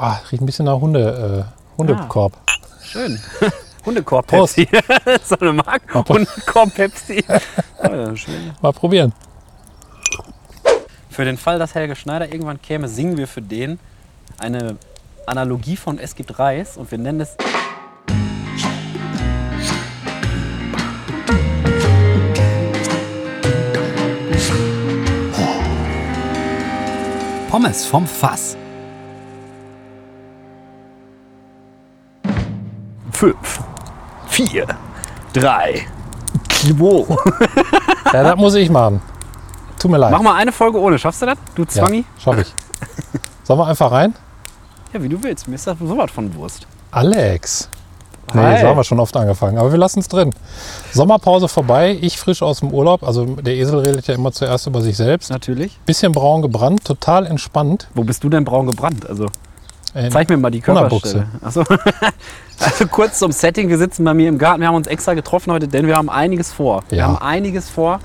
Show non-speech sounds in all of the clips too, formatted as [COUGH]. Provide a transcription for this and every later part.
Boah, riecht ein bisschen nach Hunde, äh, Hundekorb. Schön. [LAUGHS] Hundekorb Pepsi. [LAUGHS] so eine Marke. Hundekorb Pepsi. [LAUGHS] Oh, schön. Mal probieren. Für den Fall, dass Helge Schneider irgendwann käme, singen wir für den eine Analogie von Es gibt Reis und wir nennen es Pommes vom Fass. Fünf, vier, drei, zwei. [LAUGHS] Ja, das muss ich machen. Tut mir leid. Mach mal eine Folge ohne. Schaffst du das? Du Zwangi? Ja, schaff ich. Sollen wir einfach rein? Ja, wie du willst. Mir ist das sowas von Wurst. Alex. Nee, Hi. so haben wir schon oft angefangen. Aber wir lassen es drin. Sommerpause vorbei, ich frisch aus dem Urlaub. Also der Esel redet ja immer zuerst über sich selbst. Natürlich. Bisschen braun gebrannt, total entspannt. Wo bist du denn braun gebrannt? Also Ähm, zeig mir mal die Körperstelle. Achso. [LAUGHS] Also kurz zum Setting. Wir sitzen bei mir im Garten. Wir haben uns extra getroffen heute, denn wir haben einiges vor. Wir Ja. haben einiges vor.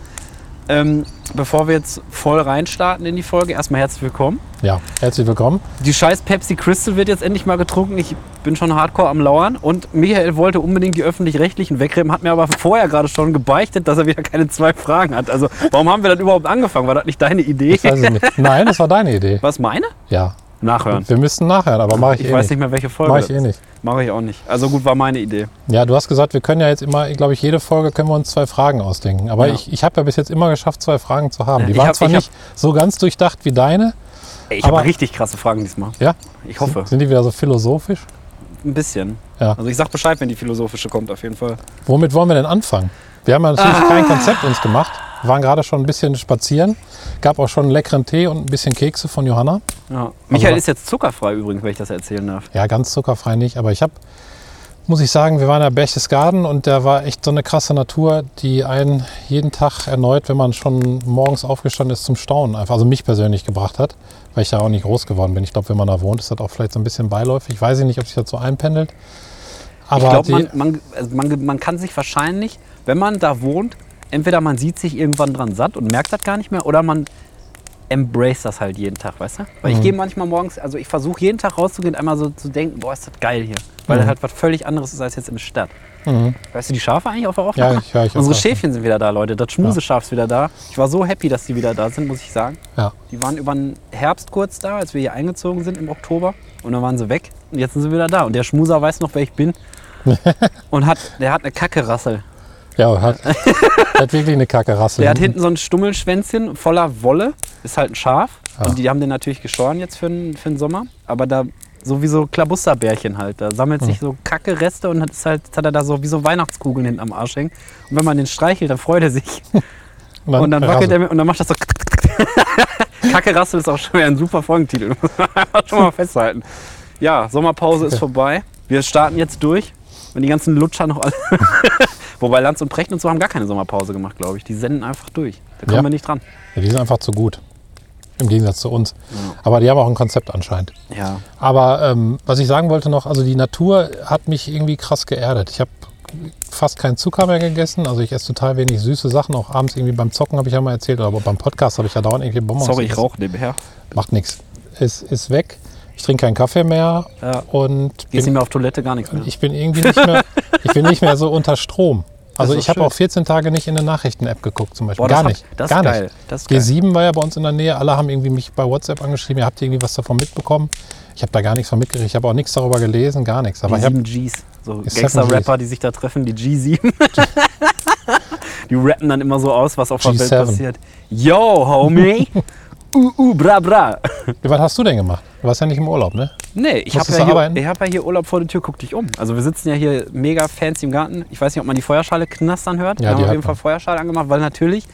Ähm, bevor wir jetzt voll reinstarten in die Folge, erstmal herzlich willkommen. Ja, herzlich willkommen. Die scheiß Pepsi Crystal wird jetzt endlich mal getrunken. Ich bin schon hardcore am Lauern. Und Michael wollte unbedingt die Öffentlich-Rechtlichen wegrennen, hat mir aber vorher gerade schon gebeichtet, dass er wieder keine zwei Fragen hat. Also warum haben wir dann überhaupt angefangen? War das nicht deine Idee? Ich weiß es nicht. Nein, das war deine Idee. Was, meine? Ja. Nachhören. Wir müssten nachhören, aber mache ich, Ich eh weiß nicht. nicht mehr, welche Folge Mache ich eh nicht. Mache ich auch nicht. Also gut, war meine Idee. Ja, du hast gesagt, wir können ja jetzt immer, glaube ich, jede Folge können wir uns zwei Fragen ausdenken. Aber Ja. ich, ich habe ja bis jetzt immer geschafft, zwei Fragen zu haben. Die Ich waren hab- zwar ich nicht so ganz durchdacht wie deine. Ich habe richtig krasse Fragen diesmal. Ja? Ich hoffe. Sind die wieder so philosophisch? Ein bisschen. Ja. Also ich sag Bescheid, wenn die philosophische kommt, auf jeden Fall. Womit wollen wir denn anfangen? Wir haben ja natürlich Ah. kein Konzept uns gemacht. Wir waren gerade schon ein bisschen spazieren. Gab auch schon einen leckeren Tee und ein bisschen Kekse von Johanna. Ja. Michael was- ist jetzt zuckerfrei übrigens, wenn ich das erzählen darf. Ja, ganz zuckerfrei nicht. Aber ich habe, muss ich sagen, wir waren ja Berchtesgaden und da war echt so eine krasse Natur, die einen jeden Tag erneut, wenn man schon morgens aufgestanden ist, zum Staunen einfach, also mich persönlich gebracht hat, weil ich da auch nicht groß geworden bin. Ich glaube, wenn man da wohnt, ist das auch vielleicht so ein bisschen beiläufig. Ich weiß nicht, ob sich das so einpendelt. Aber ich glaube, man, man, also man, man kann sich wahrscheinlich, wenn man da wohnt, entweder man sieht sich irgendwann dran satt und merkt das gar nicht mehr oder man embrace das halt jeden Tag, weißt du? Weil Mhm. ich gehe manchmal morgens, also ich versuche jeden Tag rauszugehen, einmal so zu denken, boah, ist das geil hier. Weil Mhm. das halt was völlig anderes ist als jetzt in der Stadt. Weißt du, die Schafe eigentlich auf der Ja, Aufnahme? ich höre ich Unsere. Schäfchen sind wieder da, Leute. Das Schmuseschaf ist wieder da. Ich war so happy, dass die wieder da sind, muss ich sagen. Ja. Die waren über den Herbst kurz da, als wir hier eingezogen sind im Oktober. Und dann waren sie weg. Und jetzt sind sie wieder da. Und der Schmuser weiß noch, wer ich bin. [LAUGHS] und hat, der hat eine Kackerassel. Ja, hat, [LAUGHS] hat wirklich eine kacke Rasse. Der hat hinten so ein Stummelschwänzchen voller Wolle. Ist halt ein Schaf. Ja. Und die haben den natürlich geschoren jetzt für den, für den Sommer. Aber da sowieso Klabusterbärchen halt. Da sammelt sich so Kacke-Reste und hat, ist halt, hat er da so wie so Weihnachtskugeln hinten am Arsch hängen. Und wenn man den streichelt, dann freut er sich. [LAUGHS] Und dann wackelt er mit und dann macht das so. [LAUGHS] Kacke Rassel ist auch schon wieder ein super Folgentitel. Muss man schon mal festhalten. Ja, Sommerpause ist vorbei. Wir starten jetzt durch. Und die ganzen Lutscher noch alle. [LAUGHS] Wobei Lanz und Precht und so haben gar keine Sommerpause gemacht, glaube ich. Die senden einfach durch. Da kommen Ja. wir nicht dran. Ja, die sind einfach zu gut. Im Gegensatz zu uns. Aber die haben auch ein Konzept anscheinend. Ja. Aber ähm, was ich sagen wollte noch, also die Natur hat mich irgendwie krass geerdet. Ich habe fast keinen Zucker mehr gegessen. Also ich esse total wenig süße Sachen. Auch abends irgendwie beim Zocken habe ich ja mal erzählt. Oder beim Podcast habe ich ja dauernd irgendwie Bonbons. Sorry, ich rauche nebenher. Macht nichts. Es ist weg. Ich trinke keinen Kaffee mehr. Ja. Und Gehst bin, nicht mehr auf Toilette, gar nichts mehr. ich bin irgendwie nicht mehr, [LAUGHS] ich bin nicht mehr so unter Strom. Also ist ich habe auch 14 Tage nicht in eine Nachrichten-App geguckt zum Beispiel. Boah, gar hab- nicht. das ist gar geil. nicht. Das ist geil. G7 war ja bei uns in der Nähe. Alle haben irgendwie mich bei WhatsApp angeschrieben. Ihr habt irgendwie was davon mitbekommen. Ich habe da gar nichts von mitgekriegt. Ich habe auch nichts darüber gelesen, gar nichts. Aber Die ich habe sieben Gs. So Gangster-Rapper, die sich da treffen, die G7. [LAUGHS] die rappen dann immer so aus, was auf der Welt G7. passiert. Yo, homie. [LAUGHS] uh, uh, bra, bra. Was hast du denn gemacht? Du warst ja nicht im Urlaub, ne? Nee, ich habe ja, hier- ich hab ja hier Urlaub vor der Tür, guck dich um. Also wir sitzen ja hier mega fancy im Garten. Ich weiß nicht, ob man die Feuerschale knastern hört. Ja, wir haben auf jeden Fall. Feuerschale angemacht, weil natürlich,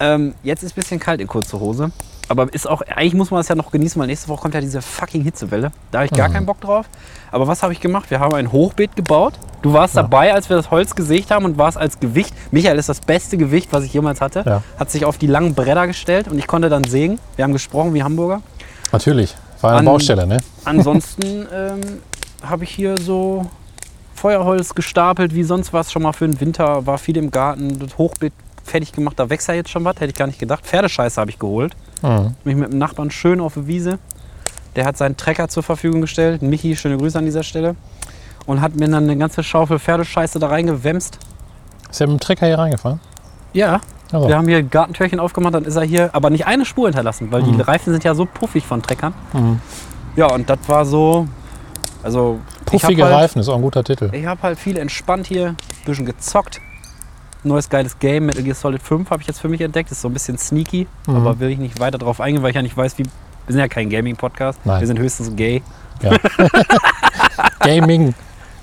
ähm, jetzt ist ein bisschen kalt in kurzer Hose. Aber ist auch, eigentlich muss man das ja noch genießen, weil nächste Woche kommt ja diese fucking Hitzewelle. Da habe ich Mhm. gar keinen Bock drauf. Aber was habe ich gemacht? Wir haben ein Hochbeet gebaut. Du warst dabei, als wir das Holz gesägt haben und warst als Gewicht. Michael ist das beste Gewicht, was ich jemals hatte. Ja. Hat sich auf die langen Bretter gestellt und ich konnte dann sägen. Wir haben gesprochen wie Hamburger. Natürlich. War eine An- Baustelle, ne? Ansonsten [LAUGHS] ähm, habe ich hier so Feuerholz gestapelt, wie sonst was schon mal für den Winter. War viel im Garten, das Hochbeet fertig gemacht. Da wächst ja jetzt schon was, hätte ich gar nicht gedacht. Pferdescheiße habe ich geholt. Mhm. Mich mit dem Nachbarn schön auf der Wiese Der hat seinen Trecker zur Verfügung gestellt. Michi, schöne Grüße an dieser Stelle. Und hat mir dann eine ganze Schaufel Pferdescheiße da reingewämst. Ist er mit dem Trecker hier reingefahren? Ja, Also, wir haben hier Gartentürchen aufgemacht, dann ist er hier, aber nicht eine Spur hinterlassen, weil die Reifen sind ja so puffig von Treckern. Mhm. Ja, und das war so, also Puffige halt, Reifen ist auch ein guter Titel. Ich habe halt viel entspannt hier, ein bisschen gezockt. Neues geiles Game, Metal Gear Solid 5 habe ich jetzt für mich entdeckt. Ist so ein bisschen sneaky, Mhm. aber will ich nicht weiter drauf eingehen, weil ich ja nicht weiß, wie. Wir sind ja kein Gaming-Podcast. Wir sind höchstens gay. Ja. [LAUGHS] Gaming.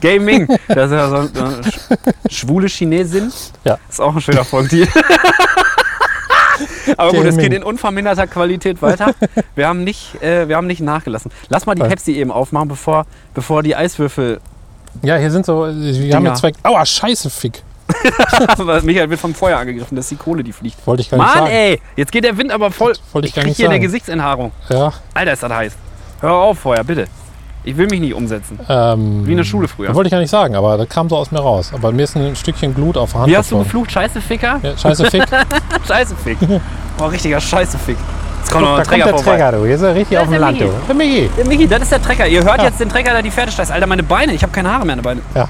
Gaming! Das ist ja so eine schwule Chinesin. Ja. Ist auch ein schöner Folgentitel. [LAUGHS] Aber gut, es Gaming. geht in unverminderter Qualität weiter. Wir haben nicht, äh, wir haben nicht nachgelassen. Lass mal die. Pepsi eben aufmachen, bevor, bevor die Eiswürfel. Ja, hier sind so, wir haben Dinger. jetzt zwei. Aua, scheiße, Fick. [LAUGHS] Michael wird vom Feuer angegriffen, das ist die Kohle, die fliegt. Wollte ich gar nicht Mann, sagen. ey! Jetzt geht der Wind aber voll. Wollte ich gar krieg nicht hier eine sagen. Gesichtsenthaarung. Ja, Alter, ist das heiß. Hör auf, Feuer, bitte. Ich will mich nicht umsetzen. ähm, Wie in der Schule früher. Wollte ich gar nicht sagen, aber das kam so aus mir raus. Aber mir ist ein Stückchen Glut auf der Hand Wie hast du geflucht? Scheiße, Ficker? Ja, scheiße, Fick. [LAUGHS] Scheiße, Fick. [LAUGHS] Oh, richtiger Scheiße, Fick. Jetzt kommt noch da ein kommt Träger der vorbei. Träger, du. Hier ist er richtig auf dem Land, du. Michi. Der Michi. Der Michi, das ist der Trecker. Ihr hört Ja. jetzt den Trecker, der die Pferde steißt. Alter, meine Beine. Ich habe keine Haare mehr an den Beinen. Ja.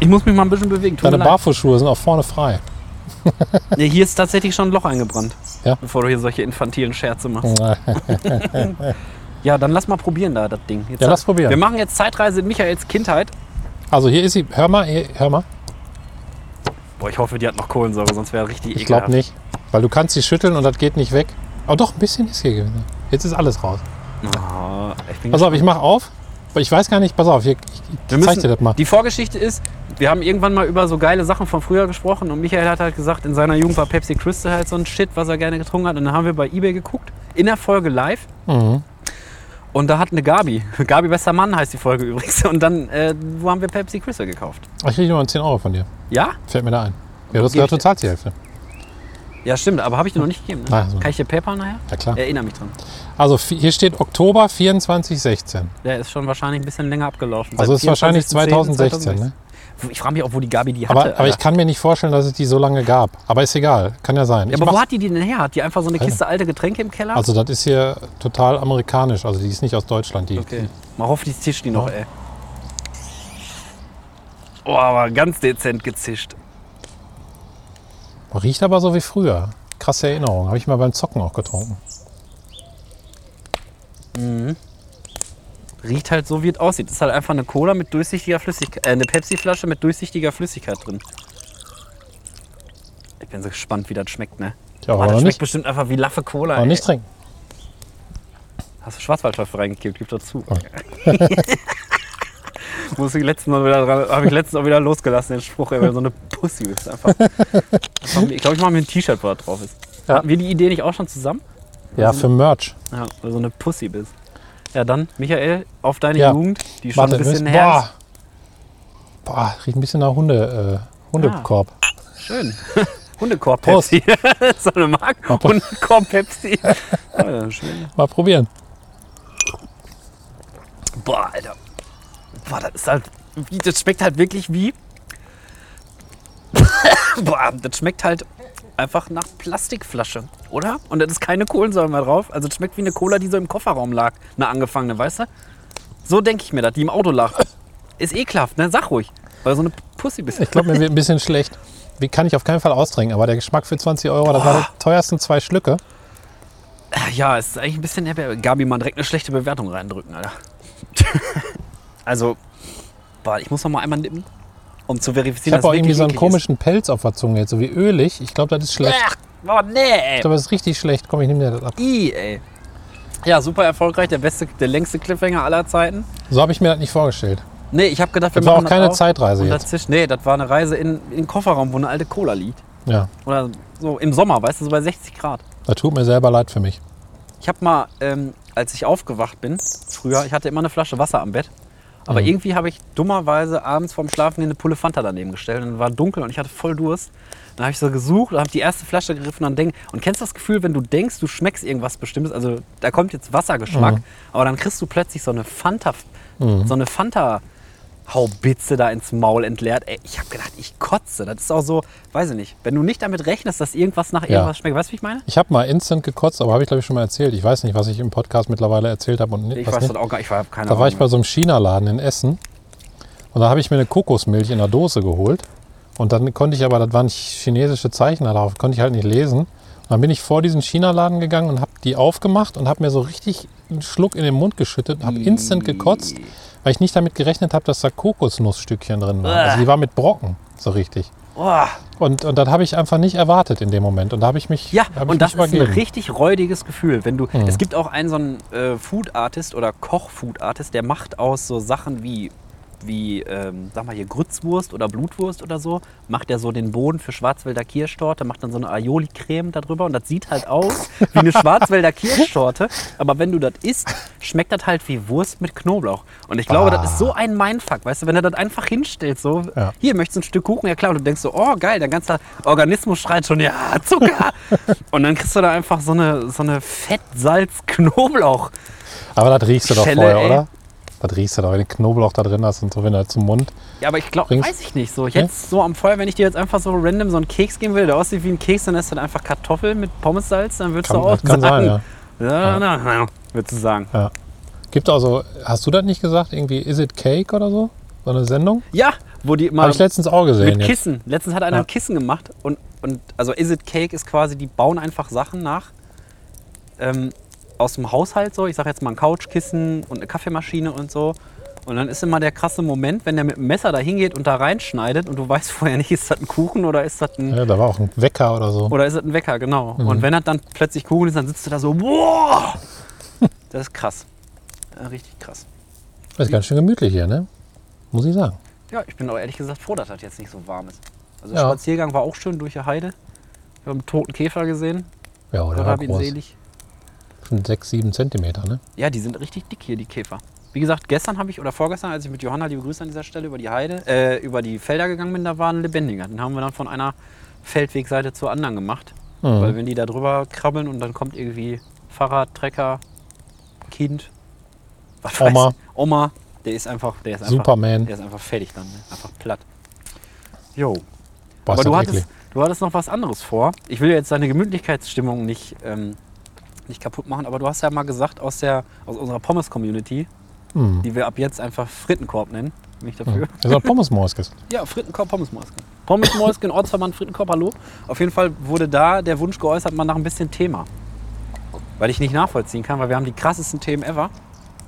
Ich muss mich mal ein bisschen bewegen. Tut Deine. Barfußschuhe sind auch vorne frei. [LAUGHS] Nee, hier ist tatsächlich schon ein Loch eingebrannt. Ja. Bevor du hier solche infantilen Scherze machst. [LAUGHS] Ja, dann lass mal probieren da, das Ding. Jetzt Ja, lass probieren. Wir machen jetzt Zeitreise in Michaels Kindheit. Also hier ist sie. Hör mal, hier, hör mal. Boah, ich hoffe, die hat noch Kohlensäure, sonst wäre richtig Ich glaube nicht. Weil du kannst sie schütteln und das geht nicht weg. Aber doch, ein bisschen ist hier gewesen. Jetzt ist alles raus. Oh, ich Pass auf, ich mach auf. Weil ich weiß gar nicht, pass auf, ich, ich zeig dir das mal. Die Vorgeschichte ist, wir haben irgendwann mal über so geile Sachen von früher gesprochen und Michael hat halt gesagt, in seiner Jugend war Pepsi Crystal halt so ein Shit, was er gerne getrunken hat. Und dann haben wir bei Ebay geguckt, in der Folge live. Mhm. Und da hat eine Gabi, [LAUGHS] Gabi bester Mann heißt die Folge übrigens. Und dann, äh, wo haben wir Pepsi Crystal gekauft? Ich kriege nur 10 Euro von dir. Ja? Fällt mir da ein. Ja, Geb gesagt, ich du zahlst die Hälfte. Ja, stimmt, aber habe ich dir noch nicht gegeben. Ne? Ah, so. Kann ich dir PayPal nachher? Ja, klar. Erinnere mich dran. Also hier steht Oktober 2416. Der ist schon wahrscheinlich ein bisschen länger abgelaufen. Also Seit ist wahrscheinlich 24.10.2016. 2016. Ne? Ich frage mich auch, wo die Gabi die hatte. Aber, aber ich kann mir nicht vorstellen, dass es die so lange gab. Aber ist egal. Kann ja sein. ja, Ich aber wo hat die die denn her? Hat die einfach so eine Kiste alte Getränke im Keller? also das ist hier total amerikanisch. Also die ist nicht aus Deutschland. Die, Okay. Mal hoffentlich zischt die noch, ey. Oh, aber ganz dezent gezischt. Riecht aber so wie früher. Krasse Erinnerung. Habe ich mal beim Zocken auch getrunken. Riecht halt so, wie es aussieht. ist halt einfach eine Cola mit durchsichtiger Flüssigkeit. Äh, eine Pepsi-Flasche mit durchsichtiger Flüssigkeit drin. Ich bin so gespannt, wie das schmeckt, ne? Ja, aber das schmeckt nicht, bestimmt einfach wie Laffe Cola. aber nicht trinken. Hast du Schwarzwaldteufel reingekippt? Gib dazu. Oh. [LAUGHS] [LAUGHS] Muss ich letztens mal wieder dran, habe ich letztens auch wieder losgelassen, den Spruch, ey, weil so eine Pussy bist einfach. Ich glaube, ich mache mir ein T-Shirt, wo da drauf ist. Ja. Hatten wir die Idee nicht auch schon zusammen? Ja, für Merch. Ja, weil du so eine Pussy bist. Ja, dann, Michael, auf deine Ja. Jugend, die schon Warte, ein bisschen her boah. ist. Boah, riecht ein bisschen nach Hunde, äh, Hundekorb. Schön. [LAUGHS] Hundekorb. Pepsi. [LAUGHS] so eine Marke. Hundekorb Pepsi. Oh, [LAUGHS] ja, schön. Mal probieren. Boah, Alter. Boah, das ist halt. Das schmeckt halt wirklich wie. [COUGHS] Boah, das schmeckt halt einfach nach Plastikflasche, oder? Und da ist keine Kohlensäure mehr drauf. Also es schmeckt wie eine Cola, die so im Kofferraum lag. Eine angefangene, weißt du? So denke ich mir das, die im Auto lag. Ist ekelhaft, ne? Sag ruhig. Weil so eine Pussy bist. Ich glaube, mir wird ein bisschen schlecht. Wie kann ich auf keinen Fall austrinken, aber der Geschmack für 20 Euro, das waren die teuersten zwei Schlücke. Ja, es ist eigentlich ein bisschen erbärmlich. Gabi, mal direkt eine schlechte Bewertung reindrücken, Alter. [LAUGHS] also, boah, ich muss noch mal einmal nippen, um zu Ich verifizieren, habe auch irgendwie so einen komischen Pelz auf der Zunge jetzt, so wie ölig. Ich glaube, das ist schlecht. Ach, oh, nee, ey. Ich glaube, das ist richtig schlecht. Komm, ich nehme dir das ab. I, ey. Ja, super erfolgreich, der beste, der längste Cliffhanger aller Zeiten. So habe ich mir das nicht vorgestellt. Nee, ich habe gedacht, wir Das war machen auch keine auf Zeitreise jetzt. dazwischen- Nee, das war eine Reise in, in den Kofferraum, wo eine alte Cola liegt. Ja, Oder so im Sommer, weißt du, so bei 60 Grad. das tut mir selber leid für mich. Ich habe mal, ähm, als ich aufgewacht bin, früher, ich hatte immer eine Flasche Wasser am Bett. Aber Mhm. irgendwie habe ich dummerweise abends vorm Schlafen eine Pulle Fanta daneben gestellt. Und es war dunkel und ich hatte voll Durst. Dann habe ich so gesucht und habe die erste Flasche gegriffen und denk, und kennst du das Gefühl, wenn du denkst, du schmeckst irgendwas Bestimmtes, also da kommt jetzt Wassergeschmack, Mhm. aber dann kriegst du plötzlich so eine Fanta, so eine Fanta Haubitze da ins Maul entleert. Ey, ich habe gedacht, ich kotze. Das ist auch so, weiß ich nicht. Wenn du nicht damit rechnest, dass irgendwas nach Ja. irgendwas schmeckt, weißt du, wie ich meine? Ich habe mal instant gekotzt, aber habe ich glaube ich schon mal erzählt. Ich weiß nicht, was ich im Podcast mittlerweile erzählt habe und nicht. Ich weiß nicht. das auch gar nicht. Ich habe keine Da war ich bei so einem China-Laden in Essen und da habe ich mir eine Kokosmilch in der Dose geholt. Und dann konnte ich aber, das waren chinesische Zeichen darauf, konnte ich halt nicht lesen. Und dann bin ich vor diesen China-Laden gegangen und habe die aufgemacht und habe mir so richtig einen Schluck in den Mund geschüttet und habe instant gekotzt, weil ich nicht damit gerechnet habe, dass da Kokosnussstückchen drin waren. Also die war mit Brocken, so richtig. Oh, Und, und das habe ich einfach nicht erwartet in dem Moment. Und da habe ich mich, ja, und das ist ein übergeben. richtig räudiges Gefühl. Wenn du, Mhm. Es gibt auch einen so einen äh, Food Artist oder Koch-Food Artist, der macht aus so Sachen wie, wie ähm, sag mal hier, Grützwurst oder Blutwurst oder so, macht er so den Boden für Schwarzwälder Kirschtorte, macht dann so eine Aioli-Creme darüber und das sieht halt aus wie eine Schwarzwälder Kirschtorte. Aber wenn du das isst, schmeckt das halt wie Wurst mit Knoblauch. Und ich glaube, Ah. das ist so ein Mindfuck, weißt du, wenn er das einfach hinstellt, so, Ja. hier möchtest du ein Stück Kuchen, ja klar, und du denkst so, oh geil, dein ganzer Organismus schreit schon, ja, Zucker. [LAUGHS] und dann kriegst du da einfach so eine, so eine Fett-Salz-Knoblauch. Aber das riechst du doch Schelle, vorher, ey. oder? Das riechst du doch, wenn du Knoblauch da drin hast und so, wenn du zum Mund. Ja, aber ich glaube, weiß ich nicht so. Jetzt so am Feuer, wenn ich dir jetzt einfach so random so einen Keks geben will, der aussieht wie ein Keks, dann ist das einfach Kartoffel mit Pommessalz, dann würdest Kann, du auch kann sagen. sein, ja. Ja, na, na, würdest du sagen. Gibt also, hast du das nicht gesagt? Irgendwie Is It Cake oder so? So eine Sendung? Ja, wo die Habe mal ich letztens auch gesehen. mit jetzt. Kissen. Letztens hat einer Ja. ein Kissen gemacht und, und also Is It Cake ist quasi, die bauen einfach Sachen nach ähm, aus dem Haushalt so. Ich sage jetzt mal ein Couchkissen und eine Kaffeemaschine und so. Und dann ist immer der krasse Moment, wenn der mit dem Messer da hingeht und da reinschneidet und du weißt vorher nicht, ist das ein Kuchen oder ist das ein, Ja, da war auch ein Wecker oder so. oder ist das ein Wecker, genau. Mhm. Und wenn das dann plötzlich Kuchen ist, dann sitzt du da so, boah! Das ist krass. Ja, richtig krass. ist ganz schön gemütlich hier, ne? Muss ich sagen. Ja, ich bin auch ehrlich gesagt froh, dass das jetzt nicht so warm ist. Also Ja. der Spaziergang war auch schön durch die Heide. Wir haben einen toten Käfer gesehen. Ja, oder Gott war hab ihn groß. selig. Schon sechs, sieben Zentimeter, ne? Ja, die sind richtig dick hier, die Käfer. Wie gesagt, gestern habe ich, oder vorgestern, als ich mit Johanna, liebe Grüße an dieser Stelle, über die Heide, äh, über die Felder gegangen bin, da war ein lebendiger. Den haben wir dann von einer Feldwegseite zur anderen gemacht. Weil Mhm. wenn die da drüber krabbeln und dann kommt irgendwie Fahrrad, Trecker, Kind, was weiß Oma. ich, Oma, der ist einfach, der ist einfach, Superman. der ist einfach fertig dann, ne? einfach platt. Jo. Aber du hattest, du hattest noch was anderes vor. Ich will jetzt deine Gemütlichkeitsstimmung nicht, ähm, nicht kaputt machen, aber du hast ja mal gesagt aus, der, aus unserer Pommes-Community, Mhm. die wir ab jetzt einfach Frittenkorb nennen, bin ich dafür. Das ist Pommesmorskes. [LAUGHS] Ja, Frittenkorb, Pommesmäuschen. Pommesmäuschen, Ortsverband Frittenkorb, hallo. Auf jeden Fall wurde da der Wunsch geäußert, mal nach ein bisschen Thema. Weil ich nicht nachvollziehen kann, weil wir haben die krassesten Themen ever.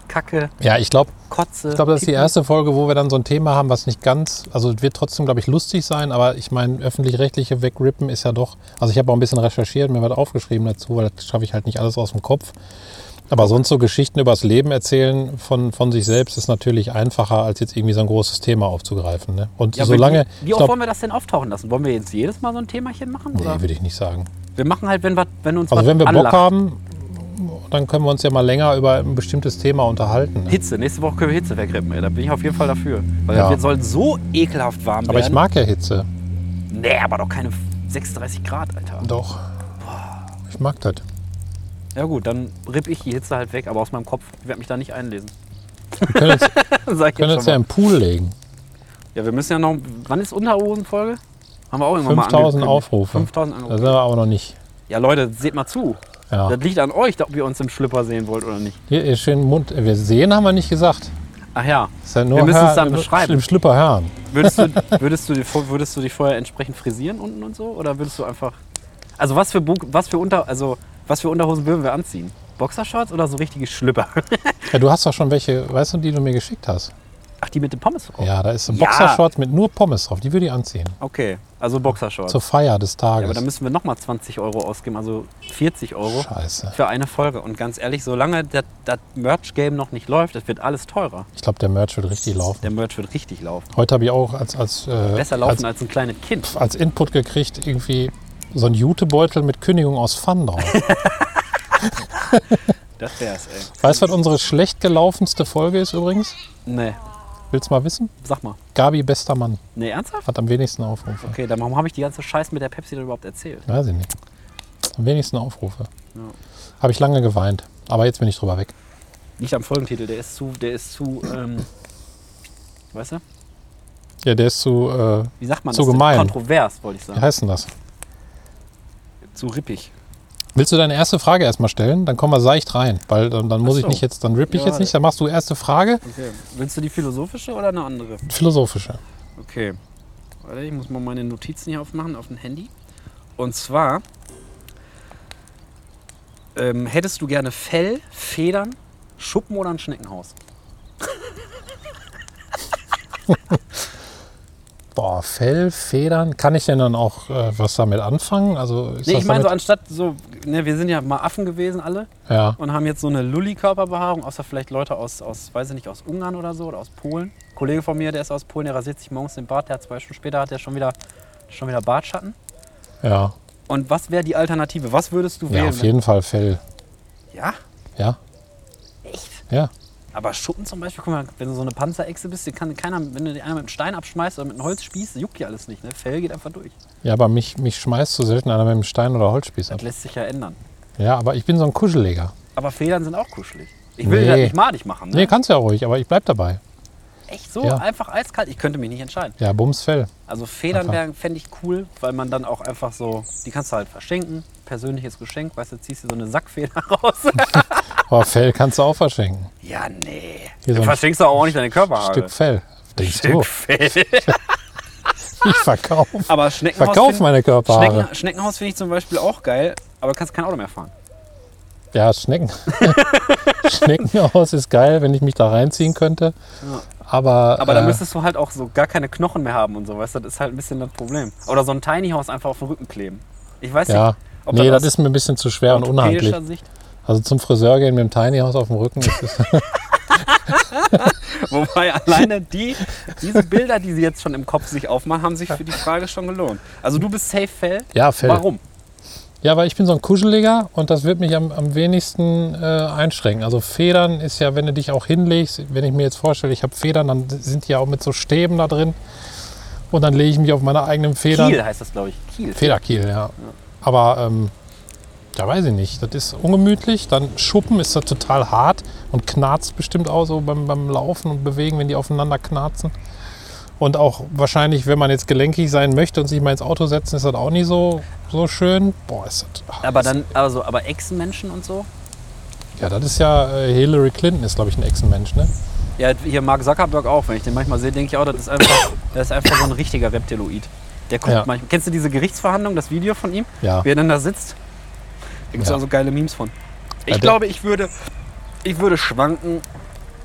Kacke, Ja, ich glaube, Kotze. ich glaub, das ist die erste Folge, wo wir dann so ein Thema haben, was nicht ganz, also wird trotzdem, glaube ich, lustig sein, aber ich meine, öffentlich-rechtliche Wegrippen ist ja doch, also ich habe auch ein bisschen recherchiert, mir was aufgeschrieben dazu, weil das schaffe ich halt nicht alles aus dem Kopf. Aber sonst so Geschichten übers Leben erzählen von, von sich selbst ist natürlich einfacher, als jetzt irgendwie so ein großes Thema aufzugreifen. Ne? Und Ja, solange, Wie, wie oft glaub, wollen wir das denn auftauchen lassen? Wollen wir jetzt jedes Mal so ein Themachen machen? nee, würde ich nicht sagen. Wir machen halt, wenn, wir, wenn uns Also wenn wir Bock anlacht. haben, dann können wir uns ja mal länger über ein bestimmtes Thema unterhalten. Ne? Hitze, nächste Woche können wir Hitze wegrippen, ey. Da bin ich auf jeden Fall dafür. Weil Ja. wir sollen so ekelhaft warm Aber ich werden. mag ja Hitze. Nee, aber doch keine 36 Grad, Alter. Doch. Ich mag das. Ja gut, dann ripp ich die Hitze halt weg, aber aus meinem Kopf. Ich werde mich da nicht einlesen. Wir können [LAUGHS] jetzt ja mal. im Pool legen. Ja, wir müssen ja noch. Wann ist Unterhosenfolge? Haben wir auch irgendwann mal 5000 angekündigt. Aufrufe. 5000 Da Aufrufe. sind wir aber noch nicht. Ja, Leute, seht mal zu. Ja. Das liegt an euch, ob ihr uns im Schlüpper sehen wollt oder nicht. Hier ist schön Mund. Wir sehen haben wir nicht gesagt. Ach ja. Ja nur Wir müssen es dann beschreiben. Im Schlüpper hören. Würdest du, [LAUGHS] würdest, du würdest du dich vorher entsprechend frisieren unten und so? Oder würdest du einfach. Also was für, was für, Unter, also, was für Unterhosen würden wir anziehen? Boxershorts oder so richtige Schlüpper? Ja, du hast doch schon welche, weißt du, die du mir geschickt hast. Ach, die mit dem Pommes drauf? Ja, da ist ein Ja. Boxershorts mit nur Pommes drauf. Die würde ich anziehen. Okay, also Boxershorts. Zur Feier des ja, Tages. aber dann müssen wir nochmal 20 Euro ausgeben, also 40 Euro Scheiße. für eine Folge. Und ganz ehrlich, solange das, Merch-Game noch nicht läuft, das wird alles teurer. Ich glaube, der Merch wird richtig laufen. Der Merch wird richtig laufen. Heute habe ich auch als, als, äh, Besser laufen als, als ein kleines Kind. als Input gekriegt, irgendwie so ein Jutebeutel mit Kündigung aus Fun drauf. [LAUGHS] Das wär's, ey. weißt du, was unsere schlecht gelaufenste Folge ist übrigens? Nee, Willst du mal wissen? sag mal. Gabi, bester Mann, Nee, ernsthaft? hat am wenigsten Aufrufe. Okay, dann warum habe ich die ganze Scheiße mit der Pepsi denn überhaupt erzählt? Weiß ich nicht. Am wenigsten Aufrufe. Ja. Habe ich lange geweint. Aber jetzt bin ich drüber weg. Nicht am Folgentitel, der ist zu, der ist zu, ähm, weißt du? Ja, der ist zu, äh, Wie sagt man Zu das? denn? gemein. Kontrovers, wollte ich wie sagen. heißt denn das? Zu rippig. Willst du deine erste Frage erstmal stellen? Dann kommen wir seicht rein, weil dann, dann muss Ach ich so. nicht jetzt, dann ripp ich Ja, jetzt nicht, dann machst du erste Frage, Okay. Willst du die philosophische oder eine andere? philosophische. Okay. Warte, ich muss mal meine Notizen hier aufmachen auf dem Handy. Und zwar ähm, hättest du gerne Fell, Federn, Schuppen oder ein Schneckenhaus? [LAUGHS] Boah, Fell, Federn, kann ich denn dann auch äh, was damit anfangen? Also ist Nee, ich meine so anstatt so, ne, wir sind ja mal Affen gewesen alle ja, und haben jetzt so eine Lulli-Körperbehaarung, außer vielleicht Leute aus, aus, weiß ich nicht, aus Ungarn oder so oder aus Polen. Ein Kollege von mir, der ist aus Polen, der rasiert sich morgens den Bart, der hat zwei Stunden später hat er schon wieder, schon wieder Bartschatten. ja, Und was wäre die Alternative? Was würdest du ja, wählen? auf jeden Fall Fell. Ja? Ja, Echt? ja. Aber Schuppen zum Beispiel, guck mal, wenn du so eine Panzerechse bist, die kann keiner, wenn du die einer mit einem Stein abschmeißt oder mit einem Holzspieß, juckt die alles nicht. Ne? Fell geht einfach durch. Ja, aber mich, mich schmeißt so selten einer mit einem Stein oder Holzspieß ab. Das lässt sich ja ändern. Ja, aber ich bin so ein Kuschelleger. Aber Federn sind auch kuschelig. Ich will Nee. das nicht madig machen. Ne? Nee, kannst ja ruhig, aber ich bleib dabei. Echt so? Ja. Einfach eiskalt? Ich könnte mich nicht entscheiden. Ja, Bums Fell. Also Federn fände ich cool, weil man dann auch einfach so, die kannst du halt verschenken. Persönliches Geschenk, weißt du, ziehst dir so eine Sackfeder [LAUGHS] raus. Aber Fell kannst du auch verschenken. ja, nee. Hier so Du verschenkst doch auch nicht deine Körperhaare. Stück Fell. Denkst du? Stück Fell. [LAUGHS] Ich verkaufe Aber Schneckenhaus verkauf find- meine Körperhaare. Schnecken, Schneckenhaus finde ich zum Beispiel auch geil, aber du kannst kein Auto mehr fahren. Ja, Schnecken. [LAUGHS] Schneckenhaus ist geil, wenn ich mich da reinziehen könnte. Ja. Aber, Aber da äh, müsstest du halt auch so gar keine Knochen mehr haben und so, weißt du, das ist halt ein bisschen das Problem. Oder so ein Tiny House einfach auf den Rücken kleben. Ich weiß ja. nicht, ob Nee, das aus ist mir ein bisschen zu schwer und unhandlich. Sicht. Also zum Friseur gehen mit dem Tiny House auf dem Rücken ist. [LAUGHS] Wobei alleine die, diese Bilder, die sie jetzt schon im Kopf sich aufmachen, haben sich für die Frage schon gelohnt. Also du bist safe Fell. ja, Fell. Warum? Ja, weil ich bin so ein Kuscheliger und das wird mich am, am wenigsten äh, einschränken. Also Federn ist ja, wenn du dich auch hinlegst, wenn ich mir jetzt vorstelle, ich habe Federn, dann sind die ja auch mit so Stäben da drin. Und dann lege ich mich auf meine eigenen Federn. Kiel heißt das, glaube ich. Kiel. Federkiel, ja. Aber ähm, da weiß ich nicht. Das ist ungemütlich. Dann Schuppen ist das total hart und knarzt bestimmt auch so beim, beim Laufen und Bewegen, wenn die aufeinander knarzen. Und auch wahrscheinlich, wenn man jetzt gelenkig sein möchte und sich mal ins Auto setzen, ist das auch nicht so, so schön. Boah, ist das. ach, Aber dann, also, aber Echsenmenschen und so? Ja, das ist ja äh, Hillary Clinton, ist glaube ich ein Echsenmensch, ne? Ja, hier Mark Zuckerberg auch. Wenn ich den manchmal sehe, denke ich auch, das ist einfach, das ist einfach so ein richtiger Reptiloid. Der guckt Ja. manchmal. Kennst du diese Gerichtsverhandlung, das Video von ihm? Ja. Wie er dann da sitzt? Da gibt es Ja. also geile Memes von. Ich Ja, glaube, ich würde, ich würde schwanken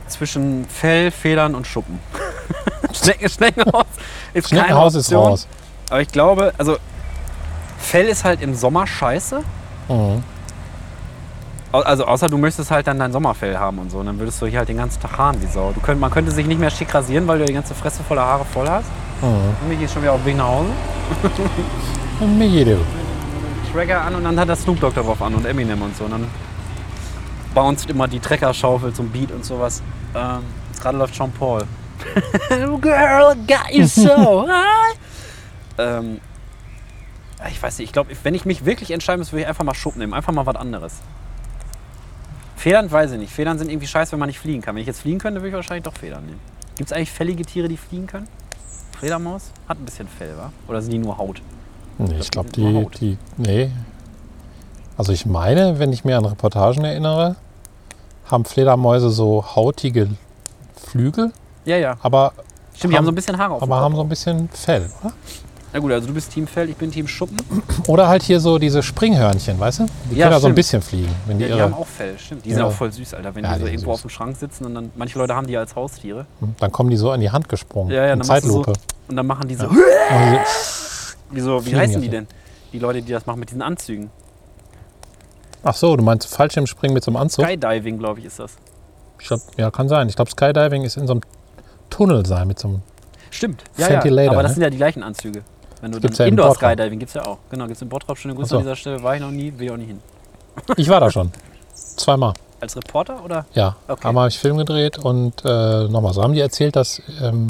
zwischen Fell, Federn und Schuppen. [LAUGHS] Schnecken, Schneckenhaus ist Schneckenhaus ist raus. Aber ich glaube, also Fell ist halt im Sommer scheiße. Mhm. Also außer du möchtest halt dann dein Sommerfell haben und so. Und dann würdest du hier halt den ganzen Tag haaren wie Sau. Du könnt, man könnte sich nicht mehr schick rasieren, weil du die ganze Fresse voller Haare voll hast. Mhm. Und mir geht schon wieder auf dem Weg nach Hause. [LAUGHS] Und mir jede. Tracker an und dann hat der Snoop Dogg darauf an und Eminem und so. Und dann bounced immer die Treckerschaufel zum Beat und sowas. Ähm, gerade läuft Sean Paul. [LAUGHS] Girl, got you so [LAUGHS] high. ähm, ich weiß nicht, ich glaube, wenn ich mich wirklich entscheiden müsste, würde ich einfach mal Schub nehmen. Einfach mal was anderes. Federn weiß ich nicht. Federn sind irgendwie scheiße, wenn man nicht fliegen kann. Wenn ich jetzt fliegen könnte, würde ich wahrscheinlich doch Federn nehmen. Gibt es eigentlich fällige Tiere, die fliegen können? Fledermaus hat ein bisschen Fell, wa? Oder sind die nur Haut? Nee, ich glaube, die, die. Nee. Also ich meine, wenn ich mir an Reportagen erinnere, haben Fledermäuse so hautige Flügel, Ja, ja. aber, Stimmt, die haben Haben- so ein bisschen Haare auf aber haben so ein bisschen Fell, oder? Na gut, also du bist Team Fell, ich bin Team Schuppen. Oder halt hier so diese Springhörnchen, weißt du? Die Ja, können ja so ein bisschen fliegen, wenn die Ja, die haben auch Fell, stimmt. Die sind Ja. auch voll süß, Alter. Wenn Ja, die so sind irgendwo süß. auf dem Schrank sitzen und dann, manche Leute haben die als Haustiere. Dann kommen die so an die Hand gesprungen. Ja, ja, dann du so- Zeitlupe. Und dann machen die so, [LAUGHS] wie, so, wie heißen die ja. denn? Die Leute, die das machen mit diesen Anzügen. Ach so, du meinst Fallschirmspringen mit so einem Anzug? Skydiving, glaube ich, ist das. Ich glaub, ja, kann sein. Ich glaube, Skydiving ist in so einem Tunnel sein mit so einem. Stimmt. Ja, ja. Aber das ne? sind ja die gleichen Anzüge. Wenn du gibt's dann ja Indoor. Skydiving gibt es ja auch. Genau, gibt es in Bottrop. Schöne Grüße so. an dieser Stelle. War ich noch nie, will ich auch nie hin. Ich war da schon. Zweimal. Als Reporter oder? Ja. Okay. Einmal habe ich Film gedreht und äh, nochmal. So haben die erzählt, dass ähm,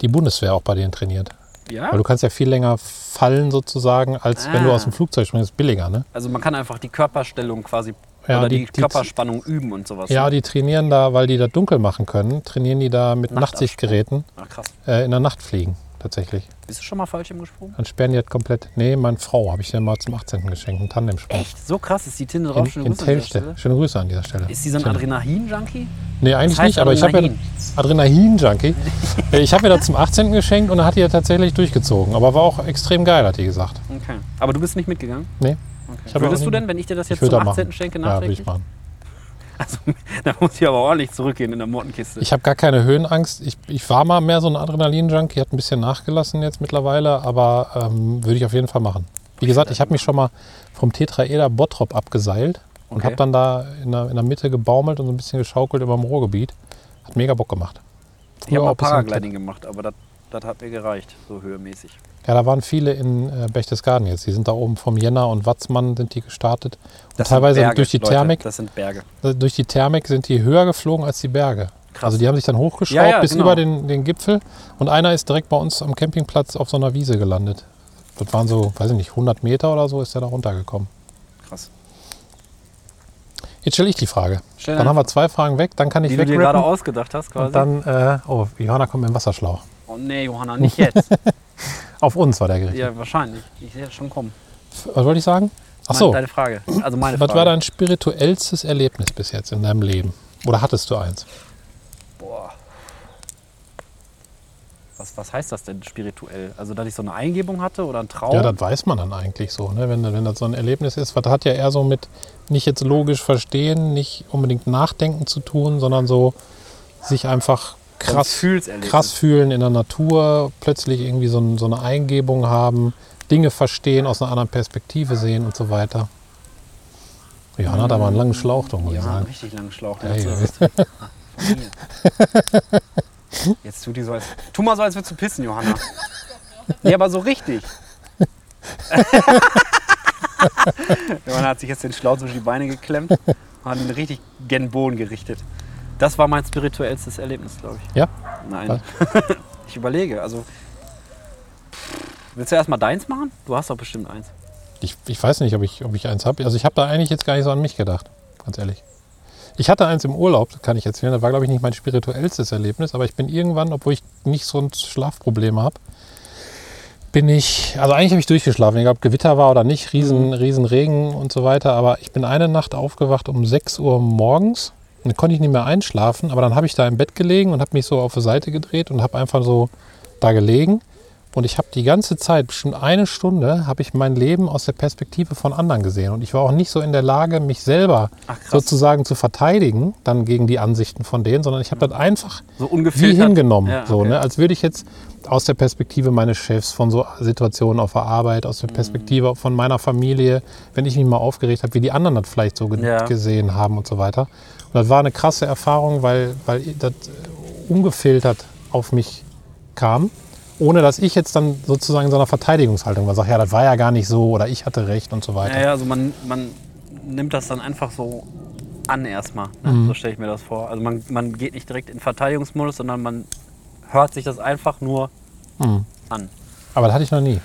die Bundeswehr auch bei denen trainiert. Ja. Weil du kannst ja viel länger fallen sozusagen, als wenn du Ah. aus dem Flugzeug springst. Ist billiger, ne? Also man kann einfach die Körperstellung quasi Ja, Oder die- die, die- Körperspannung üben und sowas. Ja, ne? die trainieren da, weil die das dunkel machen können, trainieren die da mit. Nachtsichtgeräten Ach, krass. äh, in der Nacht fliegen, tatsächlich. Bist du schon mal falsch im gesprungen? Dann sperren die das komplett. Nee, meine Frau habe ich dir mal zum 18. geschenkt, einen Tandemsprung. Echt? So krass ist die Tinte drauf. In, Schöne in Grüße an dieser Telste. Stelle. Schöne Grüße an dieser Stelle. Ist die so ein Adrenalin-Junkie? Nee, eigentlich heißt nicht, aber ich habe ja Adrenalin-Junkie. [LAUGHS] Äh, ich habe mir das zum 18. geschenkt und hat die ja tatsächlich durchgezogen. Aber war auch extrem geil, hat die gesagt. Okay. Aber du bist nicht mitgegangen? Nee, Okay. Würdest du denn, wenn ich dir das jetzt zum da 18. machen. schenke, Ja, würde ich nachträglich? machen. Also, [LAUGHS] da muss ich aber ordentlich zurückgehen in der Mottenkiste. Ich habe gar keine Höhenangst. Ich, ich war mal mehr so ein Adrenalin-Junkie, hat ein bisschen nachgelassen jetzt mittlerweile, aber ähm, würde ich auf jeden Fall machen. Wie gesagt, ich habe mich schon mal vom Tetraeder Bottrop abgeseilt und Okay. habe dann da in der, in der Mitte gebaumelt und so ein bisschen geschaukelt über dem Ruhrgebiet. Hat mega Bock gemacht. ich habe Früher auch Paragliding gemacht, aber das das hat mir gereicht, so höhemäßig. Ja, da waren viele in äh, Berchtesgaden jetzt. Die sind da oben vom Jenner und Watzmann sind die gestartet. Und Das sind teilweise Berge, durch die Leute, Thermik, Das sind Berge. äh, durch die Thermik sind die höher geflogen als die Berge. Krass. Also die haben sich dann hochgeschraubt Ja, ja, bis genau. über den, den Gipfel und einer ist direkt bei uns am Campingplatz auf so einer Wiese gelandet. Das waren so, weiß ich nicht, 100 Meter oder so ist der da runtergekommen. Krass. Jetzt stelle ich die Frage. Stell Dann haben wir zwei Fragen weg, dann kann ich die du dir gerade ausgedacht hast, quasi. Und dann, äh, oh, Johanna kommt mit dem Wasserschlauch. oh nee, Johanna, nicht jetzt. [LAUGHS] Auf uns war der gerichtet. ja, wahrscheinlich. Ich sehe das schon kommen. Was wollte ich sagen? Ach so, Deine Frage. Also meine was Frage. war dein spirituellstes Erlebnis bis jetzt in deinem Leben? Oder hattest du eins? Boah. Was, was heißt das denn spirituell? Also, dass ich so eine Eingebung hatte oder einen Traum? Ja, das weiß man dann eigentlich so, ne? wenn, wenn das so ein Erlebnis ist. Was hat ja eher so mit nicht jetzt logisch verstehen, nicht unbedingt nachdenken zu tun, sondern so sich einfach krass, krass fühlen in der Natur, plötzlich irgendwie so, ein, so eine Eingebung haben, Dinge verstehen, aus einer anderen Perspektive sehen und so weiter. Johanna hat aber einen langen Schlauch, muss ja, ich einen richtig langen Schlauch. Ja. jetzt. [LAUGHS] Jetzt tut die so als. Tu mal so, als würdest du pissen, Johanna. Nee, aber so richtig. [LAUGHS] Johanna hat sich jetzt den Schlauch zwischen die Beine geklemmt und hat ihn richtig gen Boden gerichtet. Das war mein spirituellstes Erlebnis, glaube ich. Ja? Nein. [LAUGHS] ich überlege. Also. Willst du erstmal deins machen? Du hast doch bestimmt eins. Ich, ich weiß nicht, ob ich, ob ich eins habe. Also ich habe da eigentlich jetzt gar nicht so an mich gedacht, ganz ehrlich. Ich hatte eins im Urlaub, das kann ich erzählen. Das war, glaube ich, nicht mein spirituellstes Erlebnis, aber ich bin irgendwann, obwohl ich nicht so ein Schlafproblem habe, bin ich, also eigentlich habe ich durchgeschlafen, egal ob Gewitter war oder nicht, riesen, riesen Regen und so weiter, aber ich bin eine Nacht aufgewacht um 6 Uhr morgens dann konnte ich nicht mehr einschlafen, aber dann habe ich da im Bett gelegen und habe mich so auf die Seite gedreht und habe einfach so da gelegen und ich habe die ganze Zeit, bestimmt eine Stunde, habe ich mein Leben aus der Perspektive von anderen gesehen. Und ich war auch nicht so in der Lage, mich selber Ach, sozusagen zu verteidigen, dann gegen die Ansichten von denen, sondern ich habe das einfach So wie hingenommen. Ja, so, okay. ne? Als würde ich jetzt aus der Perspektive meines Chefs, von so Situationen auf der Arbeit, aus der Mhm. Perspektive von meiner Familie, wenn ich mich mal aufgeregt habe, wie die anderen das vielleicht so Ja. gesehen haben und so weiter. Das war eine krasse Erfahrung, weil, weil das äh, ungefiltert auf mich kam, ohne dass ich jetzt dann sozusagen in so einer Verteidigungshaltung war, sage, ja, das war ja gar nicht so oder ich hatte recht und so weiter. Ja, ja, also man, man nimmt das dann einfach so an erstmal. Ne? Mhm. So stelle ich mir das vor. Also man, man geht nicht direkt in Verteidigungsmodus, sondern man hört sich das einfach nur Mhm. an. Aber das hatte ich noch nie.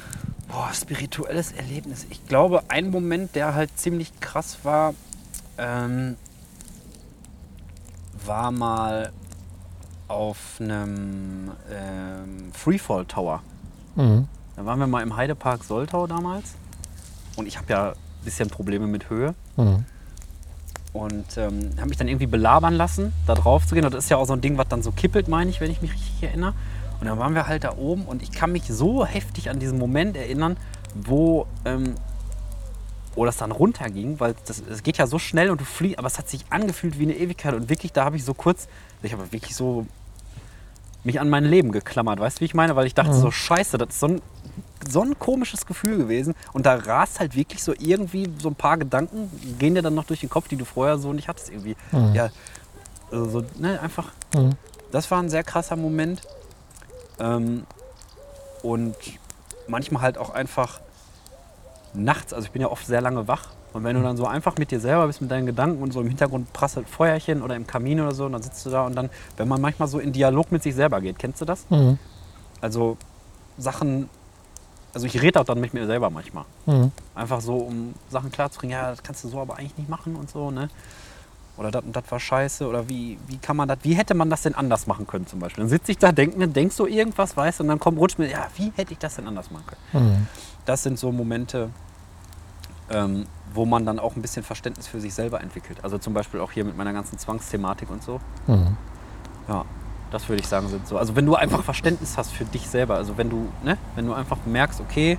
Boah, spirituelles Erlebnis. Ich glaube, ein Moment, der halt ziemlich krass war, ähm, war mal auf einem ähm, Freefall Tower. Mhm. Da waren wir mal im Heidepark Soltau damals. Und ich habe ja ein bisschen Probleme mit Höhe. Mhm. Und ähm, habe mich dann irgendwie belabern lassen, da drauf zu gehen. Das ist ja auch so ein Ding, was dann so kippelt, meine ich, wenn ich mich richtig erinnere. Und dann waren wir halt da oben und ich kann mich so heftig an diesen Moment erinnern, wo, ähm, wo das dann runterging, weil das, es geht ja so schnell und du fliegst, aber es hat sich angefühlt wie eine Ewigkeit. Und wirklich, da habe ich so kurz, ich habe wirklich so mich an mein Leben geklammert, weißt du, wie ich meine? Weil ich dachte Mhm. so, scheiße, das ist so ein, so ein komisches Gefühl gewesen. Und da rast halt wirklich so irgendwie so ein paar Gedanken, gehen dir dann noch durch den Kopf, die du vorher so nicht hattest irgendwie. Mhm. Ja, also so, ne, einfach, Mhm. das war ein sehr krasser Moment. Ähm, und manchmal halt auch einfach nachts, also ich bin ja oft sehr lange wach. Und wenn du dann so einfach mit dir selber bist, mit deinen Gedanken und so im Hintergrund prasselt Feuerchen oder im Kamin oder so, und dann sitzt du da und dann, wenn man manchmal so in Dialog mit sich selber geht, kennst du das? Mhm. Also Sachen also ich rede auch dann mit mir selber manchmal. Mhm. Einfach so, um Sachen klarzukriegen, ja, das kannst du so aber eigentlich nicht machen und so, ne? Oder das und das war scheiße. Oder wie, wie kann man das, wie hätte man das denn anders machen können zum Beispiel? Dann sitze ich da, denk mir, denkst du irgendwas, weißt du, und dann kommt, rutscht mir, ja, wie hätte ich das denn anders machen können? Mhm. Das sind so Momente, ähm, wo man dann auch ein bisschen Verständnis für sich selber entwickelt. Also zum Beispiel auch hier mit meiner ganzen Zwangsthematik und so. Mhm. Ja, das würde ich sagen, sind so. Also wenn du einfach Verständnis hast für dich selber, also wenn du, ne, wenn du einfach merkst, okay,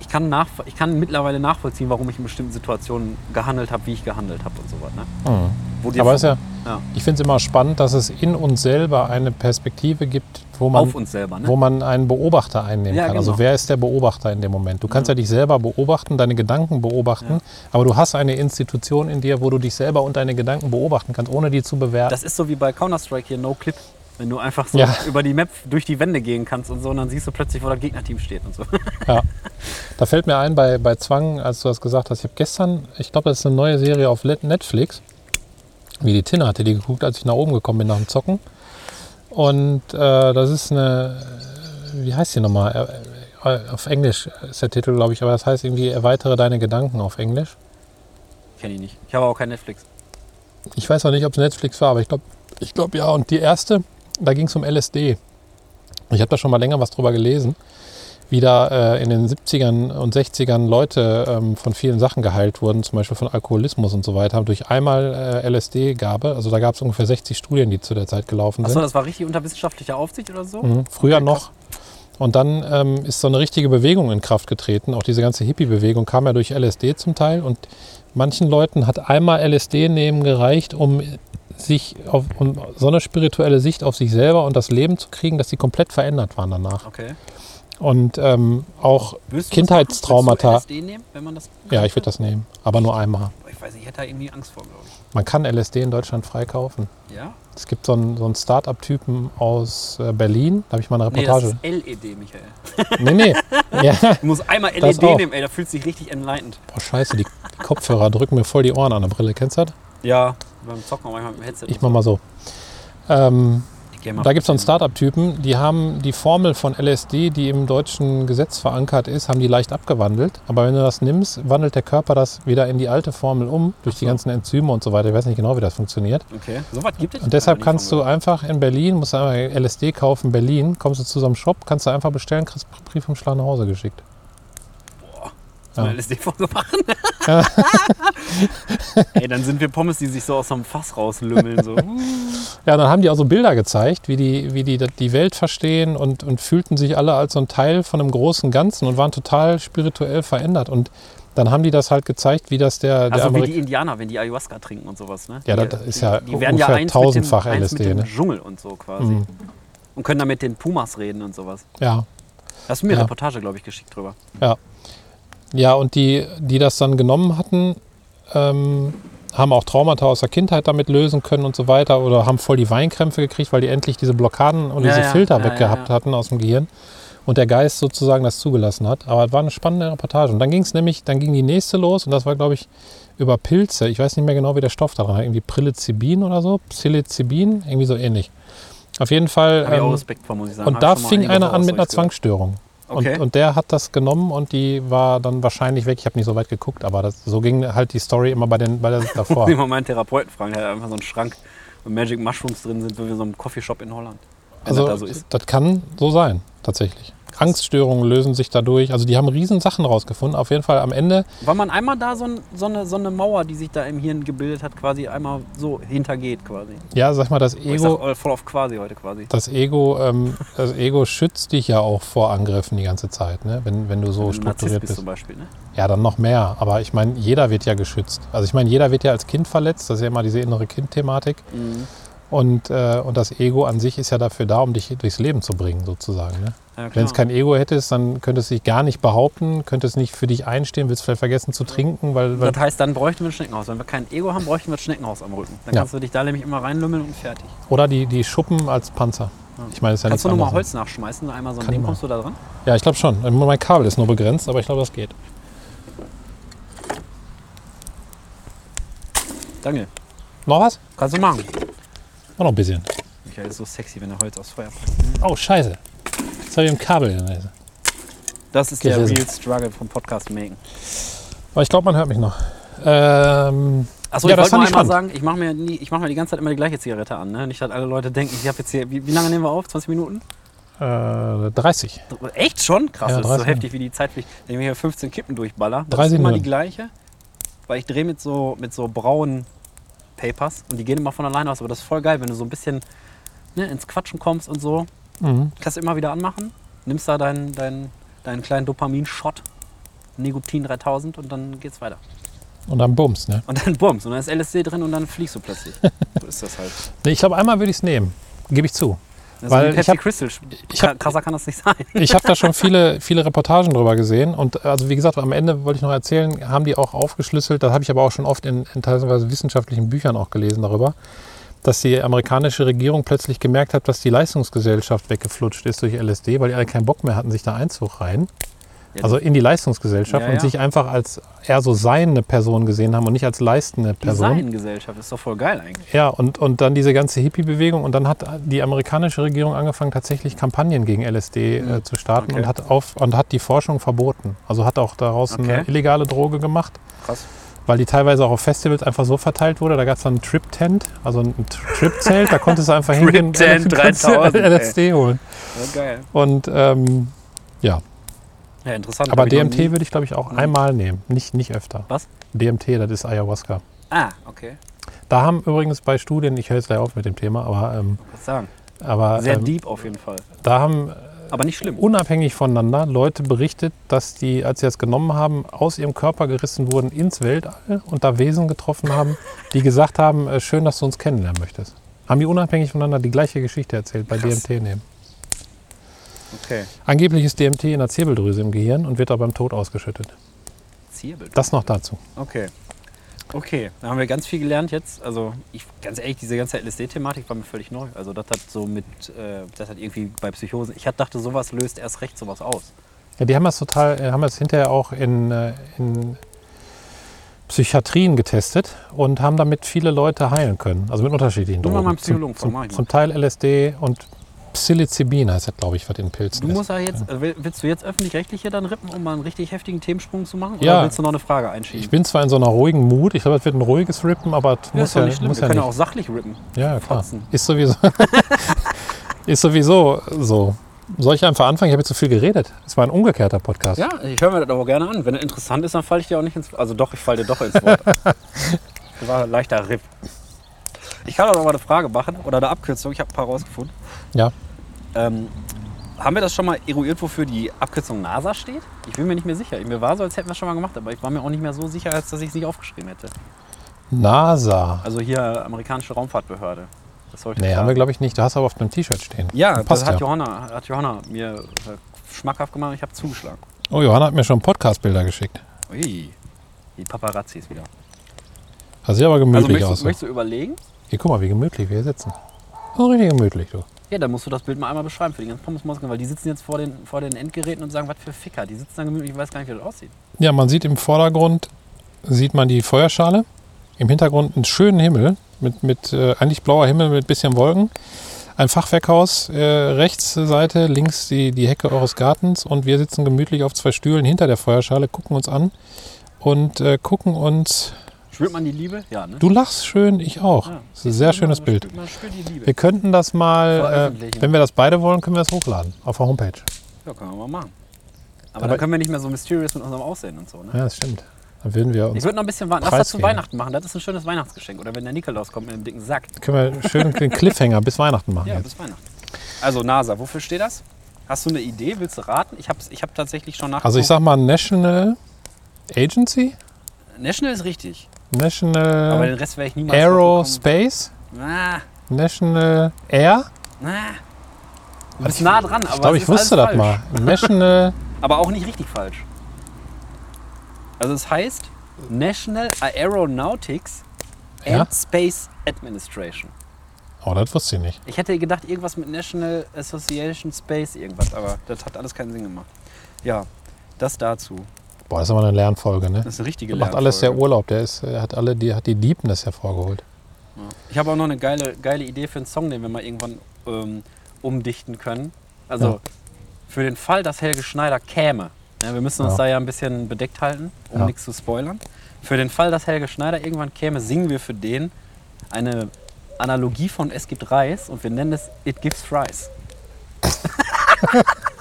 ich kann, nach, ich kann mittlerweile nachvollziehen, warum ich in bestimmten Situationen gehandelt habe, wie ich gehandelt habe und so weiter. Ne? Mhm. Aber ist ja, ja, ich finde es immer spannend, dass es in uns selber eine Perspektive gibt, wo man, auf uns selber, ne? wo man einen Beobachter einnehmen Ja, kann. Also genau. wer ist der Beobachter in dem Moment? Du kannst ja, dich selber beobachten, deine Gedanken beobachten, Ja. aber du hast eine Institution in dir, wo du dich selber und deine Gedanken beobachten kannst, ohne die zu bewerten. Das ist so wie bei Counter-Strike hier, No Clip. Wenn du einfach so Ja. über die Map durch die Wände gehen kannst und so, und dann siehst du plötzlich, wo das Gegnerteam steht und so. Ja. [LAUGHS] Da fällt mir ein bei, bei Zwang, als du das gesagt hast, ich habe gestern, ich glaube, das ist eine neue Serie auf Netflix. Wie die Tina hatte die geguckt, als ich nach oben gekommen bin nach dem Zocken. Und äh, das ist eine, wie heißt die nochmal? Äh, äh, Auf Englisch ist der Titel, glaube ich, aber das heißt irgendwie Erweitere deine Gedanken auf Englisch. Kenn ich nicht. Ich habe auch kein Netflix. Ich weiß auch nicht, ob es Netflix war, aber ich glaube, ich glaub, ja. Und die erste, da ging es um LSD. Ich habe da schon mal länger was drüber gelesen, wie da äh, in den 70ern und 60ern Leute ähm, von vielen Sachen geheilt wurden, zum Beispiel von Alkoholismus und so weiter, durch einmal äh, LSD-Gabe. Also da gab es ungefähr 60 Studien, die zu der Zeit gelaufen sind. Achso, das war richtig unter wissenschaftlicher Aufsicht oder so? Mhm, früher Okay, noch. Und dann ähm, ist so eine richtige Bewegung in Kraft getreten. Auch diese ganze Hippie-Bewegung kam ja durch LSD zum Teil. Und manchen Leuten hat einmal LSD nehmen gereicht, um sich auf um so eine spirituelle Sicht auf sich selber und das Leben zu kriegen, dass sie komplett verändert waren danach. Okay. Und ähm, auch du Kindheitstraumata. Du LSD nehmen, wenn man das Ja, ich würde das nehmen, aber nur einmal. Ich weiß nicht, ich hätte da irgendwie Angst vor, glaube ich. Man kann LSD in Deutschland frei kaufen. Ja? Es gibt so einen, so einen Start-up-Typen aus äh, Berlin, da habe ich mal eine Nee, das Reportage. ist LED, Michael. [LAUGHS] Nee, nee. [LAUGHS] ja, Du musst einmal LED nehmen, ey, da fühlst du dich richtig enlightened. Boah, scheiße, die Kopfhörer drücken mir voll die Ohren an der Brille. Kennst du das? Ja, beim Zocken manchmal mit dem Headset. Ich mach mal so. Ähm, da gibt es so einen Start-up-Typen, die haben die Formel von LSD, die im deutschen Gesetz verankert ist, haben die leicht abgewandelt. Aber wenn du das nimmst, wandelt der Körper das wieder in die alte Formel um, durch die so. ganzen Enzyme und so weiter. Ich weiß nicht genau, wie das funktioniert. Okay, so was gibt es? Und deshalb kannst du einfach in Berlin, musst du einfach LSD kaufen, Berlin, kommst du zu so einem Shop, kannst du einfach bestellen, kriegst einen Brief vom Schlag nach Hause geschickt. Gehört. Ja. LSD-Folge machen. [LAUGHS] ey, dann sind wir Pommes, die sich so aus so einem Fass rauslümmeln. So. [LAUGHS] Ja, dann haben die auch so Bilder gezeigt, wie die, wie die die Welt verstehen und, und fühlten sich alle als so ein Teil von einem großen Ganzen und waren total spirituell verändert. Und dann haben die das halt gezeigt, wie das der, der Also wie Amerik- die Indianer, wenn die Ayahuasca trinken und sowas. Ne? Ja, die, das ist ja die, die werden ja eins mit dem, tausendfach eins mit LSD, dem ne? Dschungel und so quasi. Mhm. Und können dann mit den Pumas reden und sowas. Ja, Hast du mir Ja. eine Reportage, glaube ich, geschickt drüber. ja, und die, die das dann genommen hatten, ähm, haben auch Traumata aus der Kindheit damit lösen können und so weiter oder haben voll die Weinkrämpfe gekriegt, weil die endlich diese Blockaden und Ja, diese ja, Filter ja, weggehabt ja, ja. hatten aus dem Gehirn und der Geist sozusagen das zugelassen hat. Aber es war eine spannende Reportage. Und dann ging es nämlich, dann ging die nächste los und das war, glaube ich, über Pilze. Ich weiß nicht mehr genau, wie der Stoff daran war. Irgendwie Prilizibin oder so, Psilocybin, irgendwie so ähnlich. Auf jeden Fall. Ähm, Respekt vor, muss ich sagen. und Hab da fing einer an mit einer Zwangsstörung. Okay. Und, und der hat das genommen und die war dann wahrscheinlich weg. Ich habe nicht so weit geguckt, aber das, so ging halt die Story immer bei den bei der davor. [LAUGHS] Muss ich mal meinen Therapeuten fragen, der hat einfach so einen Schrank, wo Magic Mushrooms drin sind, wie in so einem Coffeeshop in Holland. Also das da so ist. das kann so sein, tatsächlich. Angststörungen lösen sich dadurch. Also die haben riesen Sachen rausgefunden. Auf jeden Fall am Ende, Weil man einmal da so, ein, so, eine, so eine Mauer, die sich da im Hirn gebildet hat, quasi einmal so hintergeht quasi. ja, sag mal, das Oh, Ich sag Ego, äh, voll auf quasi heute quasi. das Ego, ähm, das Ego schützt dich ja auch vor Angriffen die ganze Zeit, ne? wenn, wenn du so Wenn du strukturiert bist bist. zum Beispiel, ne? Ja, dann noch mehr. Aber ich meine, jeder wird ja geschützt. Also ich meine, jeder wird ja als Kind verletzt. Das ist ja immer diese innere Kind-Thematik. Mhm. Und, äh, und das Ego an sich ist ja dafür da, um dich durchs Leben zu bringen, sozusagen. Ne? Ja, Wenn es kein Ego hättest, dann könntest du dich gar nicht behaupten, könntest nicht für dich einstehen, willst vielleicht vergessen zu trinken, weil, weil Das heißt, dann bräuchten wir ein Schneckenhaus. Wenn wir kein Ego haben, bräuchten wir ein Schneckenhaus am Rücken. Dann Ja. kannst du dich da nämlich immer reinlümmeln und fertig. oder die, die Schuppen als Panzer. Ich meine, das ist ja Kannst du nochmal anderes. Holz nachschmeißen? Einmal so ein Kann Ding, kommst du da dran? Ja, ich glaube schon. Mein Kabel ist nur begrenzt, aber ich glaube, das geht. Danke. Noch was? Kannst du machen. Noch ein bisschen. Michael ist so sexy, wenn er Holz aufs Feuer packt. Oh, scheiße. Jetzt habe ich ein Kabel gelesen. Das ist der Gerissen. Real Struggle vom Podcast Making. Aber ich glaube, man hört mich noch. Ähm, Achso, Ja, ich wollte ich einmal sagen, ich mache mir, nie- ich mach mir die ganze Zeit immer die gleiche Zigarette an. Ne? Nicht, dass alle Leute denken, ich habe jetzt hier, wie, wie lange nehmen wir auf? 20 Minuten? äh, 30. Echt schon? Krass, Ja, das ist so 30 heftig wie die Zeitpflicht. Wenn ich mir hier 15 Kippen durchballer, das 30 ist immer die Minuten. gleiche. Weil ich drehe mit so, mit so braunen Papers und die gehen immer von alleine aus. Aber das ist voll geil, wenn du so ein bisschen ne, ins Quatschen kommst und so. Mhm. Kannst du immer wieder anmachen, nimmst da deinen, deinen, deinen kleinen Dopamin-Shot, Nikotin 3000 und dann geht's weiter. Und dann Bums, ne? Und dann bums und dann ist LSD drin und dann fliegst du plötzlich. [LAUGHS] so ist das halt. Nee, ich glaube, einmal würde ich es nehmen. Gebe ich zu. Das Weil ist wie ich Pepsi hab- Crystal. ich hab- Krasser kann das nicht sein. [LAUGHS] Ich habe da schon [LAUGHS] viele, viele Reportagen drüber gesehen. Und also wie gesagt, am Ende wollte ich noch erzählen, haben die auch aufgeschlüsselt, das habe ich aber auch schon oft in, in teilweise wissenschaftlichen Büchern auch gelesen darüber, dass die amerikanische Regierung plötzlich gemerkt hat, dass die Leistungsgesellschaft weggeflutscht ist durch LSD, weil die alle keinen Bock mehr hatten, sich da einzureihen. Also in die Leistungsgesellschaft Ja, und ja. sich einfach als eher so seiende Person gesehen haben und nicht als leistende Person. Designgesellschaft ist doch voll geil eigentlich. Ja, und, und dann diese ganze Hippie-Bewegung und dann hat die amerikanische Regierung angefangen, tatsächlich Kampagnen gegen LSD äh, zu starten Okay. und, hat auf, und hat die Forschung verboten. Also hat auch daraus Okay. eine illegale Droge gemacht, Krass. weil die teilweise auch auf Festivals einfach so verteilt wurde. Da gab es dann ein Trip-Tent, also ein Trip-Zelt, da konntest du einfach [LAUGHS] hingehen und [LAUGHS] konntest 3000, [LAUGHS] ey. LSD holen. Ja, geil. Und ähm, ja, Ja, interessant. aber DMT nie- würde ich glaube ich auch Mhm. einmal nehmen, nicht, nicht öfter. Was? DMT, das ist Ayahuasca. Ah, okay. Da haben übrigens bei Studien, ich höre jetzt gleich auf mit dem Thema, aber, ähm, Was sagen? aber Sehr ähm, deep auf jeden Fall. da haben Aber nicht schlimm. unabhängig voneinander Leute berichtet, dass die, als sie das genommen haben, aus ihrem Körper gerissen wurden ins Weltall und da Wesen getroffen haben, [LAUGHS] die gesagt haben, äh, schön, dass du uns kennenlernen möchtest. Haben die unabhängig voneinander die gleiche Geschichte erzählt bei Krass. DMT nehmen. Okay. Angeblich ist DMT in der Zirbeldrüse im Gehirn und wird da beim Tod ausgeschüttet. Zielbild. Das noch dazu. Okay. Okay, da haben wir ganz viel gelernt jetzt. Also ich, ganz ehrlich, diese ganze LSD-Thematik war mir völlig neu. Also das hat so mit, äh, das hat irgendwie bei Psychosen, ich hat- dachte, sowas löst erst recht sowas aus. Ja, die haben das total, äh, haben das hinterher auch in, äh, in Psychiatrien getestet und haben damit viele Leute heilen können. Also mit unterschiedlichen mal Drogen. meinen Psychologen zum, mal. zum Teil LSD und Psilocybin heißt das, glaube ich, was in Pilzen Du ist. musst ja jetzt, äh, will- willst du jetzt öffentlich-rechtlich hier dann rippen, um mal einen richtig heftigen Themensprung zu machen? Ja. Oder willst du noch eine Frage einschieben? Ich bin zwar in so einer ruhigen Mut, ich glaube, es wird ein ruhiges Rippen, aber es ja, muss ist ja, nicht schlimm. muss Wir ja können nicht. auch sachlich rippen. ja, klar. fotzen. Ist sowieso, [LAUGHS] ist sowieso so. Soll ich einfach anfangen? Ich habe jetzt zu viel geredet. Es war ein umgekehrter Podcast. Ja, ich höre mir das aber gerne an. Wenn es interessant ist, dann falle ich dir auch nicht ins Also doch, ich falle dir doch ins Wort. das [LAUGHS] war ein leichter Ripp. Ich kann auch noch mal eine Frage machen oder eine Abkürzung. Ich habe ein paar rausgefunden. Ja. Ähm, haben wir das schon mal eruiert, wofür die Abkürzung NASA steht? Ich bin mir nicht mehr sicher. Mir war so, als hätten wir es schon mal gemacht, aber ich war mir auch nicht mehr so sicher, als dass ich es nicht aufgeschrieben hätte. NASA. Also hier amerikanische Raumfahrtbehörde. Das Nee, klar. haben wir, glaube ich, nicht. Du hast aber auf deinem T-Shirt stehen. Ja, das passt hat, ja. Johanna, hat Johanna mir äh, schmackhaft gemacht und ich habe zugeschlagen. Oh, Johanna hat mir schon Podcast-Bilder geschickt. Ui, die Paparazzis wieder. Das sieht aber Also gemütlich möchtest, aus. möchtest du überlegen? Hier, guck mal, wie gemütlich wir hier sitzen. So richtig gemütlich, du. Ja, dann musst du das Bild mal einmal beschreiben für die ganzen Pommesmosken, weil die sitzen jetzt vor den, vor den Endgeräten und sagen, was für Ficker. Die sitzen da gemütlich, ich weiß gar nicht, wie das aussieht. Ja, man sieht im Vordergrund, sieht man die Feuerschale. Im Hintergrund einen schönen Himmel mit, mit äh, eigentlich blauer Himmel mit bisschen Wolken. Ein Fachwerkhaus, äh, rechts Seite, links die, die Hecke eures Gartens und wir sitzen gemütlich auf zwei Stühlen hinter der Feuerschale, gucken uns an und äh, gucken uns. Spürt man die Liebe? Ja, ne? Du lachst schön, ich auch. Ja. Das ist ein sehr schönes Bild. Spürt, man spürt die Liebe. Wir könnten das mal, äh, wenn wir das beide wollen, können wir das hochladen auf der Homepage. Ja, können wir mal machen. Aber, Aber- dann können wir nicht mehr so mysterious mit unserem Aussehen und so, ne? Ja, das stimmt. Dann würden wir Ich uns, würde noch ein bisschen warten. Lass das zu. Weihnachten machen. Das ist ein schönes Weihnachtsgeschenk. Oder wenn der Nikolaus kommt mit einem dicken Sack. können wir schön den [LAUGHS] Cliffhanger bis Weihnachten machen. Ja, jetzt. bis Weihnachten. Also NASA, wofür steht das? Hast du eine Idee? Willst du raten? Ich habe ich hab tatsächlich schon nach. Also ich sag mal National Agency, National ist richtig. Aber den National Rest wäre ich niemals Aerospace. Ah, National Air. ah. Du bist nah dran, aber Ich glaube, ich wusste das mal. National, [LAUGHS] Aber auch nicht richtig falsch. Also es heißt National Aeronautics and Ja? Space Administration. oh, das wusste ich nicht. Ich hätte gedacht, irgendwas mit National Association Space, irgendwas, aber das hat alles keinen Sinn gemacht. Ja, das dazu. Boah, das ist aber eine Lernfolge, ne? Das ist eine richtige Der macht alles der Lernfolge. Urlaub. Der ist, hat alle, die hat die Deepness hervorgeholt. Ja. Ich habe auch noch eine geile, geile Idee für einen Song, den wir mal irgendwann ähm, umdichten können. Also Ja. für den Fall, dass Helge Schneider käme, Ja, wir müssen uns da ja ein bisschen bedeckt halten, um nichts zu spoilern. Für den Fall, dass Helge Schneider irgendwann käme, singen wir für den eine Analogie von Es gibt Reis und wir nennen es It Gives Fries. [LAUGHS] [LAUGHS]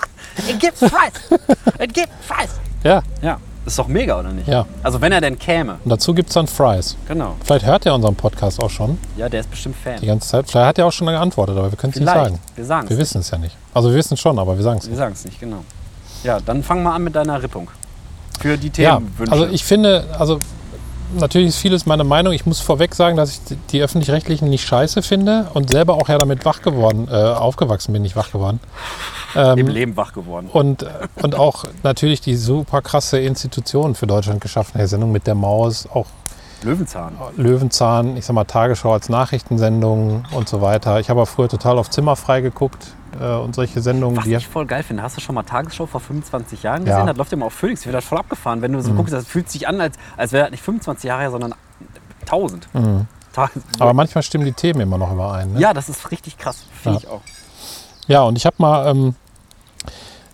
It gives Fries! It gives Fries! Ja, Ja, ist doch mega, oder nicht? ja. Also wenn er denn käme, Und dazu gibt es dann Fries. genau. Vielleicht hört er unseren Podcast auch schon Ja, der ist bestimmt Fan. die ganze Zeit. Vielleicht hat er auch schon geantwortet, aber wir können es nicht sagen. Wir sagen Wir es. wissen es ja nicht. Also wir wissen es schon, aber wir sagen es Wir nicht. sagen es nicht, genau. Ja, dann fang mal an mit deiner Rippung. Für die Ja, Themenwünsche. also ich finde, also natürlich ist vieles meine Meinung. Ich muss vorweg sagen, dass ich die- öffentlich-rechtlichen nicht scheiße finde und selber auch ja damit wach geworden, äh, aufgewachsen bin, nicht wach geworden. Im Ähm, Leben wach geworden. und, und auch natürlich die super krasse Institution für Deutschland geschaffen, der Sendung mit der Maus, auch Löwenzahn. Löwenzahn, ich sag mal Tagesschau als Nachrichtensendung und so weiter. Ich habe früher total auf Zimmerfrei geguckt äh, und solche Sendungen, Was die ich voll geil finde, hast du schon mal Tagesschau vor 25 Jahren gesehen? Ja. Das läuft immer auf Phoenix, wird das voll abgefahren. Wenn du so Mhm. guckst, das fühlt sich an, als, als wäre das nicht 25 Jahre her, sondern 1000. Mhm. Aber manchmal stimmen die Themen immer noch überein. Ne? ja, das ist richtig krass, finde Ja. ich auch. Ja, und ich habe mal, ähm,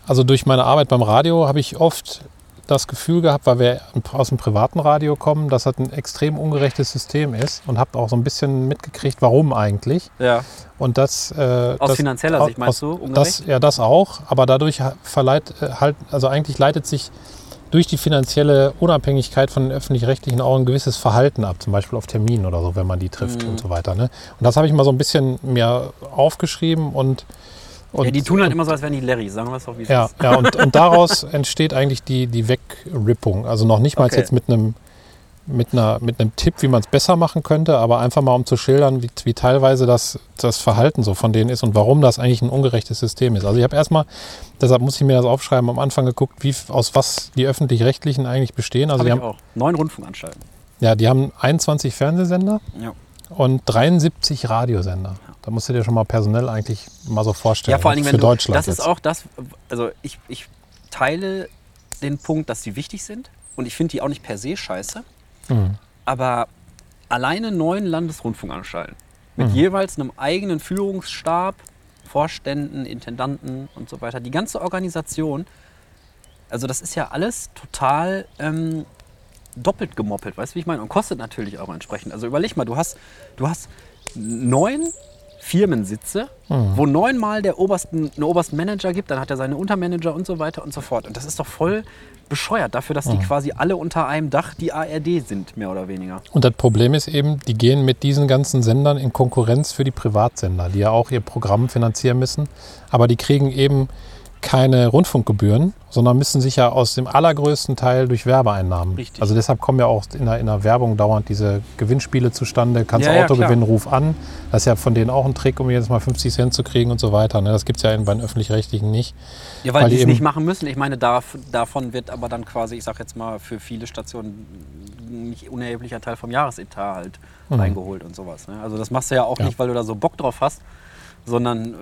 also durch meine Arbeit beim Radio habe ich oft das Gefühl gehabt, weil wir aus dem privaten Radio kommen, dass das ein extrem ungerechtes System ist und habe auch so ein bisschen mitgekriegt, warum eigentlich. Ja. Und das, äh, Aus das, finanzieller Sicht meinst aus- du, ungerecht? Das, ja, das auch, aber dadurch verleiht, äh, halt, also eigentlich leitet sich durch die finanzielle Unabhängigkeit von den öffentlich-rechtlichen auch ein gewisses Verhalten ab, zum Beispiel auf Terminen oder so, wenn man die trifft Mhm. und so weiter. Ne? Und das habe ich mal so ein bisschen mir aufgeschrieben und, und ja, die tun halt immer so, als wären die Larry, sagen wir es doch, wie es ja, ist. ja und, [LAUGHS] und daraus entsteht eigentlich die, die Wegrippung. Also noch nicht mal Okay. jetzt mit einem mit, einer, mit einem Tipp, wie man es besser machen könnte, aber einfach mal um zu schildern, wie, wie teilweise das, das Verhalten so von denen ist und warum das eigentlich ein ungerechtes System ist. Also ich habe erstmal, deshalb muss ich mir das aufschreiben, am Anfang geguckt, wie, aus was die öffentlich-rechtlichen eigentlich bestehen. Also Hab die haben, auch. Neun Rundfunkanstalten. ja, die haben 21 Fernsehsender Ja. Und 73 Radiosender. Da musst du dir schon mal personell eigentlich mal so vorstellen. Ja, vor allen Dingen, für wenn du, Deutschland das ist jetzt. auch das, also ich, ich teile den Punkt, dass die wichtig sind und ich finde die auch nicht per se scheiße, Mhm. aber alleine neun Landesrundfunkanstalten mit Mhm. jeweils einem eigenen Führungsstab, Vorständen, Intendanten und so weiter, die ganze Organisation, also das ist ja alles total ähm, doppelt gemoppelt, weißt du, wie ich meine? Und kostet natürlich auch entsprechend. Also überleg mal, du hast, du hast neun Firmensitze, Mhm. wo neunmal der obersten, einen obersten Manager gibt, dann hat er seine Untermanager und so weiter und so fort. Und das ist doch voll bescheuert dafür, dass die quasi alle unter einem Dach die ARD sind, mehr oder weniger. Und das Problem ist eben, die gehen mit diesen ganzen Sendern in Konkurrenz für die Privatsender, die ja auch ihr Programm finanzieren müssen. Aber die kriegen eben keine Rundfunkgebühren, sondern müssen sich ja aus dem allergrößten Teil durch Werbeeinnahmen. Richtig. Also deshalb kommen ja auch in der, in der Werbung dauernd diese Gewinnspiele zustande. Kannst Ja, du ja, Auto klar. gewinnen, ruf an. Das ist ja von denen auch ein Trick, um jedes Mal 50 Cent zu kriegen und so weiter. ne? Das gibt es ja bei den Öffentlich-Rechtlichen nicht. Ja, weil, Weil die es nicht machen müssen. Ich meine, darf, davon wird aber dann quasi, ich sag jetzt mal, für viele Stationen nicht unerheblicher Teil vom Jahresetat halt Mhm. reingeholt und sowas. Ne? Also das machst du ja auch Ja. nicht, weil du da so Bock drauf hast, sondern, äh,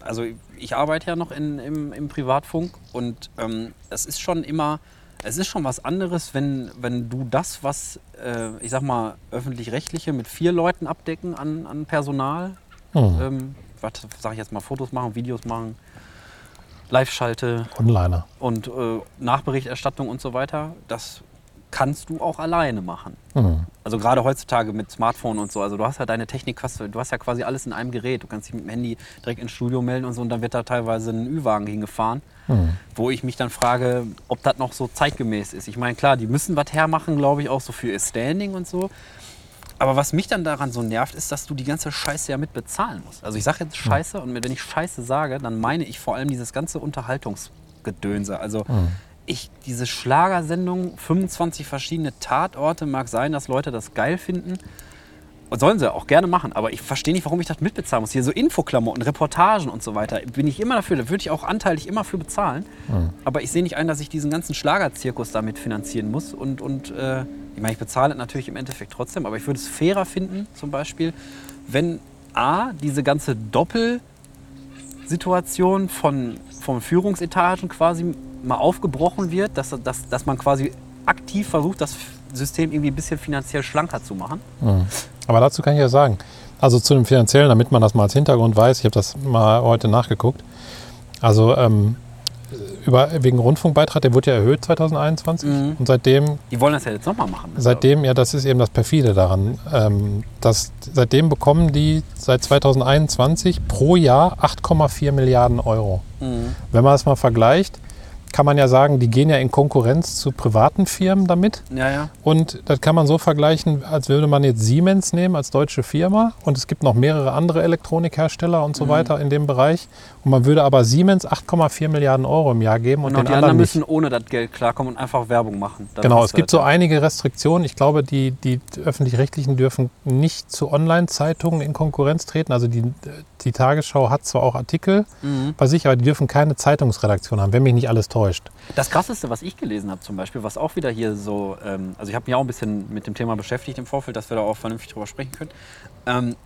also ich arbeite ja noch in, im, im Privatfunk und ähm, es ist schon immer, es ist schon was anderes, wenn, wenn du das, was, äh, ich sag mal, öffentlich-rechtliche mit vier Leuten abdecken an, an Personal, Hm. ähm, was sag ich jetzt mal, Fotos machen, Videos machen, Live-Schalte Onliner. und äh, Nachberichterstattung und so weiter, das kannst du auch alleine machen. Hm. Also gerade heutzutage mit Smartphone und so, also du hast ja deine Technik, du hast ja quasi alles in einem Gerät. Du kannst dich mit dem Handy direkt ins Studio melden und so und dann wird da teilweise ein Ü-Wagen hingefahren, Hm. wo ich mich dann frage, ob das noch so zeitgemäß ist. Ich meine, klar, die müssen was hermachen, glaube ich, auch so für ihr Standing und so. Aber was mich dann daran so nervt, ist, dass du die ganze Scheiße ja mit bezahlen musst. Also ich sage jetzt Scheiße und wenn ich Scheiße sage, dann meine ich vor allem dieses ganze Unterhaltungsgedönse. Also ich, diese Schlagersendung, 25 verschiedene Tatorte, mag sein, dass Leute das geil finden. Und sollen sie auch gerne machen, aber ich verstehe nicht, warum ich das mitbezahlen muss. Hier so Infoklamotten, Reportagen und so weiter, bin ich immer dafür, da würde ich auch anteilig immer für bezahlen. Aber ich sehe nicht ein, dass ich diesen ganzen Schlagerzirkus damit finanzieren muss. Und, und äh, ich meine, ich bezahle es natürlich im Endeffekt trotzdem, aber ich würde es fairer finden, zum Beispiel, wenn A, diese ganze Doppelsituation von, von Führungsetagen quasi mal aufgebrochen wird, dass, dass, dass man quasi aktiv versucht, das System irgendwie ein bisschen finanziell schlanker zu machen. Aber dazu kann ich ja sagen, also zu dem Finanziellen, damit man das mal als Hintergrund weiß, ich habe das mal heute nachgeguckt. Also ähm, über, wegen Rundfunkbeitrag, der wurde ja erhöht 2021. Mhm. Und seitdem, Die wollen das ja jetzt nochmal machen. seitdem, ja, das ist eben das Perfide daran, ähm, dass seitdem bekommen die seit 2021 pro Jahr 8,4 Milliarden Euro. Mhm. Wenn man das mal vergleicht, kann man ja sagen, die gehen ja in Konkurrenz zu privaten Firmen damit. Ja, ja. Und das kann man so vergleichen, als würde man jetzt Siemens nehmen als deutsche Firma. Und es gibt noch mehrere andere Elektronikhersteller und so Mhm. weiter in dem Bereich. Und man würde aber Siemens 8,4 Milliarden Euro im Jahr geben und Genau, den die anderen anderen nicht. müssen ohne das Geld klarkommen und einfach Werbung machen. Genau, es gibt so einige Restriktionen. Ich glaube, die, die öffentlich-rechtlichen dürfen nicht zu Online-Zeitungen in Konkurrenz treten. Also die, die Tagesschau hat zwar auch Artikel Mhm. bei sich, aber die dürfen keine Zeitungsredaktion haben, wenn mich nicht alles täuscht. Das krasseste, was ich gelesen habe zum Beispiel, was auch wieder hier so, ähm, also ich habe mich auch ein bisschen mit dem Thema beschäftigt im Vorfeld, dass wir da auch vernünftig drüber sprechen können. Ähm,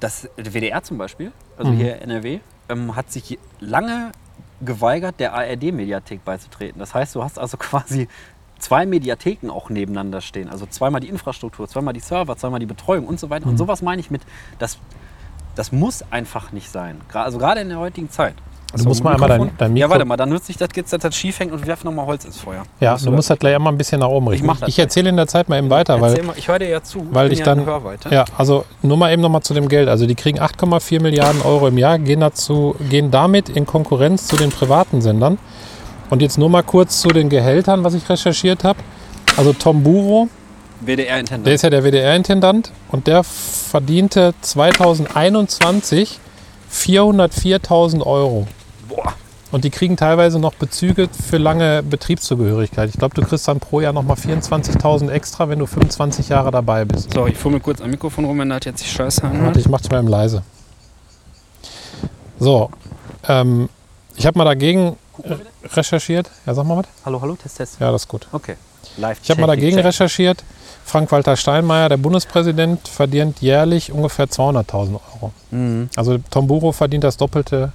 das WDR zum Beispiel, also Mhm. hier NRW, ähm, hat sich lange geweigert, der ARD-Mediathek beizutreten. Das heißt, du hast also [LAUGHS] quasi zwei Mediatheken auch nebeneinander stehen. Also zweimal die Infrastruktur, zweimal die Server, zweimal die Betreuung und so weiter. Und sowas meine ich mit, das, das muss einfach nicht sein. Also gerade in der heutigen Zeit. Du musst mal einmal dein- dein Ja, Mikro- warte mal, dann nutze ich das jetzt, dass das schief hängt und wir werfen nochmal Holz ins Feuer. Ja, Musst du musst das- gleich einmal ein bisschen nach oben richten. das Ich erzähle in der Zeit mal eben weiter, weil mal, ich höre dir ja zu. weil bin ich ja dann. Ja, also nur mal eben nochmal zu dem Geld. Also die kriegen 8,4 Milliarden Euro im Jahr, gehen, dazu, gehen damit in Konkurrenz zu den privaten Sendern. Und jetzt nur mal kurz zu den Gehältern, was ich recherchiert habe. Also Tom Buro, WDR-Intendant. der ist ja der WDR-Intendant und der verdiente 2021 404.000 Euro. Boah. Und die kriegen teilweise noch Bezüge für lange Betriebszugehörigkeit. Ich glaube, du kriegst dann pro Jahr nochmal 24.000 extra, wenn du 25 Jahre dabei bist. So, ich fummel kurz am Mikrofon rum, wenn das jetzt die Scheiße Warte, anhört. ich mach's mal eben leise. So, ähm, ich habe mal dagegen recherchiert. Ja, sag mal was. Hallo, hallo, Test, Test. Ja, das ist gut. Okay. Ich habe mal dagegen recherchiert. Frank-Walter Steinmeier, der Bundespräsident, verdient jährlich ungefähr 200.000 Euro. Mhm. Also Tom Buro verdient das Doppelte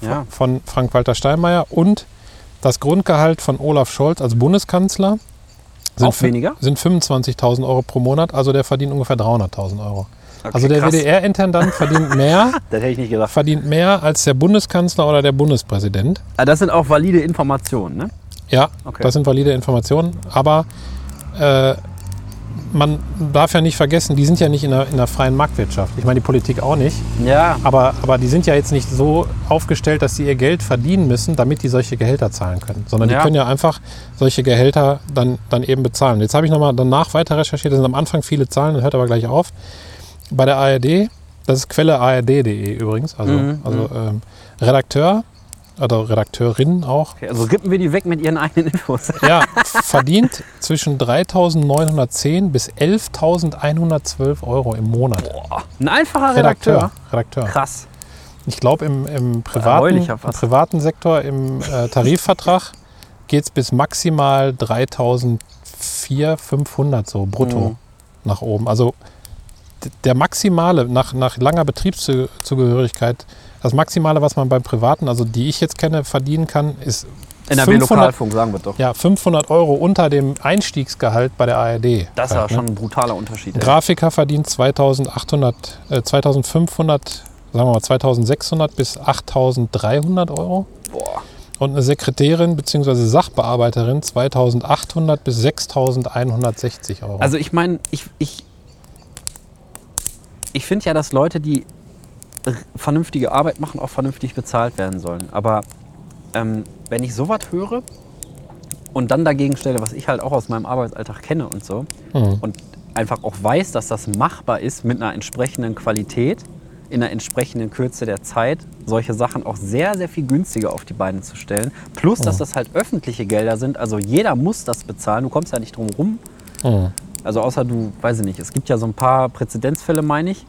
Ja. von Frank-Walter Steinmeier und das Grundgehalt von Olaf Scholz als Bundeskanzler sind, Auch fün- weniger? sind 25.000 Euro pro Monat, also der verdient ungefähr 300.000 Euro. Okay, also der. WDR-Intendant verdient mehr, [LAUGHS] Das hätte ich nicht gedacht. verdient mehr als der Bundeskanzler oder der Bundespräsident. Ah, das sind auch valide Informationen, ne? Ja, Okay. das sind valide Informationen, aber äh, man darf ja nicht vergessen, die sind ja nicht in der, in der freien Marktwirtschaft. Ich meine, die Politik auch nicht. Ja. Aber, aber die sind ja jetzt nicht so aufgestellt, dass sie ihr Geld verdienen müssen, damit die solche Gehälter zahlen können. Sondern Ja. die können ja einfach solche Gehälter dann, dann eben bezahlen. Jetzt habe ich nochmal danach weiter recherchiert, das sind am Anfang viele Zahlen, das hört aber gleich auf. Bei der ARD, das ist Quelle ard.de übrigens, also, Mhm, also ähm, Redakteur, oder Redakteurin auch, Okay, also rippen wir die weg mit ihren eigenen Infos. ja, verdient zwischen 3.910 bis 11.112 Euro im Monat. Boah. Ein einfacher Redakteur. Redakteur. Krass. Ich glaube, im, im, privaten, im privaten Sektor, im äh, Tarifvertrag, geht es bis maximal 3.400, 500 so brutto Mhm. nach oben. Also der maximale, nach, nach langer Betriebszugehörigkeit, das Maximale, was man beim Privaten, also die ich jetzt kenne, verdienen kann, ist NRW 500 Lokalfunk, sagen wir doch. ja, 500 Euro unter dem Einstiegsgehalt bei der ARD. Das ist ja ne? schon ein brutaler Unterschied. Ein. Grafiker verdient 2800, äh, 2500, sagen wir mal 2600 bis 8300 Euro. Boah. Und eine Sekretärin bzw. Sachbearbeiterin 2800 bis 6160 Euro. Also ich meine, ich, ich, ich finde ja, dass Leute, die vernünftige Arbeit machen, auch vernünftig bezahlt werden sollen. Aber ähm, wenn ich sowas höre und dann dagegen stelle, was ich halt auch aus meinem Arbeitsalltag kenne und so, Mhm. und einfach auch weiß, dass das machbar ist mit einer entsprechenden Qualität, in einer entsprechenden Kürze der Zeit, solche Sachen auch sehr, sehr viel günstiger auf die Beine zu stellen. Plus, dass das halt öffentliche Gelder sind, also jeder muss das bezahlen, du kommst ja nicht drum rum. Mhm. Also außer du, weiß ich nicht, es gibt ja so ein paar Präzedenzfälle, meine ich,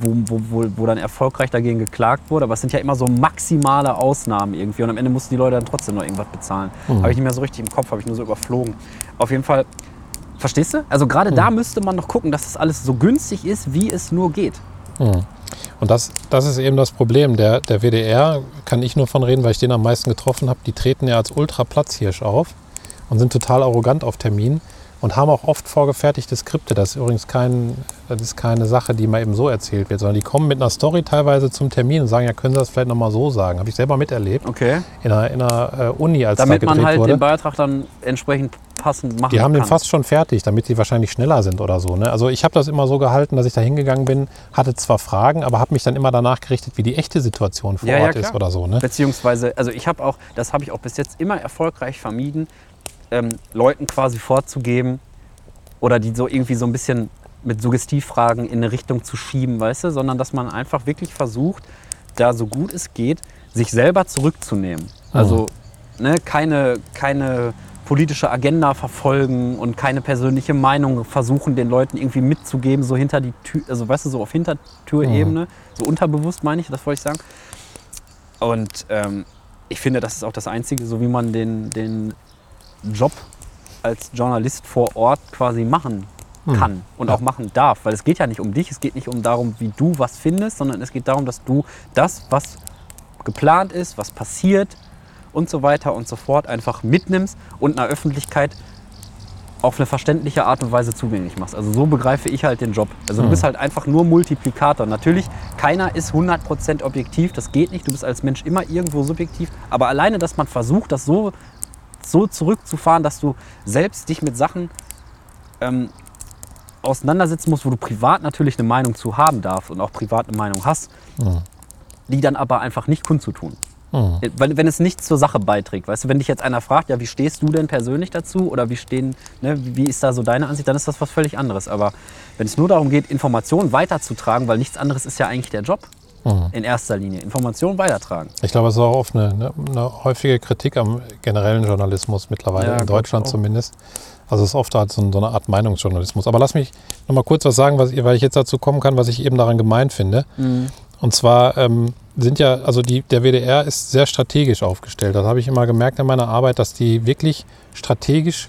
wo, wo, wo, wo dann erfolgreich dagegen geklagt wurde. Aber es sind ja immer so maximale Ausnahmen irgendwie. Und am Ende mussten die Leute dann trotzdem noch irgendwas bezahlen. Habe ich nicht mehr so richtig im Kopf, habe ich nur so überflogen. Auf jeden Fall, verstehst du? Also gerade da müsste man noch gucken, dass das alles so günstig ist, wie es nur geht. Mhm. Und das, das ist eben das Problem. Der, der WDR, kann ich nur von reden, weil ich den am meisten getroffen habe, die treten ja als Ultra-Platzhirsch auf und sind total arrogant auf Termin und haben auch oft vorgefertigte Skripte. Das ist übrigens kein, das ist keine Sache, die mal eben so erzählt wird, sondern die kommen mit einer Story teilweise zum Termin und sagen, ja, können Sie das vielleicht nochmal so sagen. Habe ich selber miterlebt. Okay. In einer, in einer äh, Uni, als Damit da man halt wurde. den Beitrag dann entsprechend passend machen Die haben kann. den fast schon fertig, damit die wahrscheinlich schneller sind oder so. Ne? Also ich habe das immer so gehalten, dass ich da hingegangen bin, hatte zwar Fragen, aber habe mich dann immer danach gerichtet, wie die echte Situation vor Ja, ja, Ort ist klar. oder so. Ne? Beziehungsweise, also ich habe auch, das habe ich auch bis jetzt immer erfolgreich vermieden, ähm, Leuten quasi vorzugeben oder die so irgendwie so ein bisschen mit Suggestivfragen in eine Richtung zu schieben, weißt du, sondern dass man einfach wirklich versucht, da so gut es geht, sich selber zurückzunehmen. Also ne, keine, keine politische Agenda verfolgen und keine persönliche Meinung versuchen, den Leuten irgendwie mitzugeben, so hinter die Tür, also weißt du, so auf Hintertürebene, so unterbewusst meine ich, das wollte ich sagen. Und ähm, ich finde, das ist auch das Einzige, so wie man den, den Job als Journalist vor Ort quasi machen kann und auch machen darf. Weil es geht ja nicht um dich, es geht nicht um darum, wie du was findest, sondern es geht darum, dass du das, was geplant ist, was passiert und so weiter und so fort, einfach mitnimmst und einer Öffentlichkeit auf eine verständliche Art und Weise zugänglich machst. Also so begreife ich halt den Job. Also du bist halt einfach nur Multiplikator. Natürlich, keiner ist 100% objektiv, das geht nicht. Du bist als Mensch immer irgendwo subjektiv. Aber alleine, dass man versucht, das so, so zurückzufahren, dass du selbst dich mit Sachen ähm, auseinandersetzen musst, wo du privat natürlich eine Meinung zu haben darfst und auch privat eine Meinung hast, die dann aber einfach nicht kundzutun. Mhm. Weil, wenn es nichts zur Sache beiträgt. Weißt du, wenn dich jetzt einer fragt, ja, wie stehst du denn persönlich dazu oder wie stehen, ne, wie ist da so deine Ansicht, dann ist das was völlig anderes. Aber wenn es nur darum geht, Informationen weiterzutragen, weil nichts anderes ist ja eigentlich der Job Mhm. in erster Linie, Informationen weitertragen. Ich glaube, es ist auch oft eine, eine, eine häufige Kritik am generellen Journalismus mittlerweile, Ja, in Deutschland zumindest. Also es ist oft halt so, eine Art Meinungsjournalismus. Aber lass mich noch mal kurz was sagen, was, weil ich jetzt dazu kommen kann, was ich eben daran gemeint finde. Und zwar ähm, sind ja, also die, der WDR ist sehr strategisch aufgestellt. Das habe ich immer gemerkt in meiner Arbeit, dass die wirklich strategisch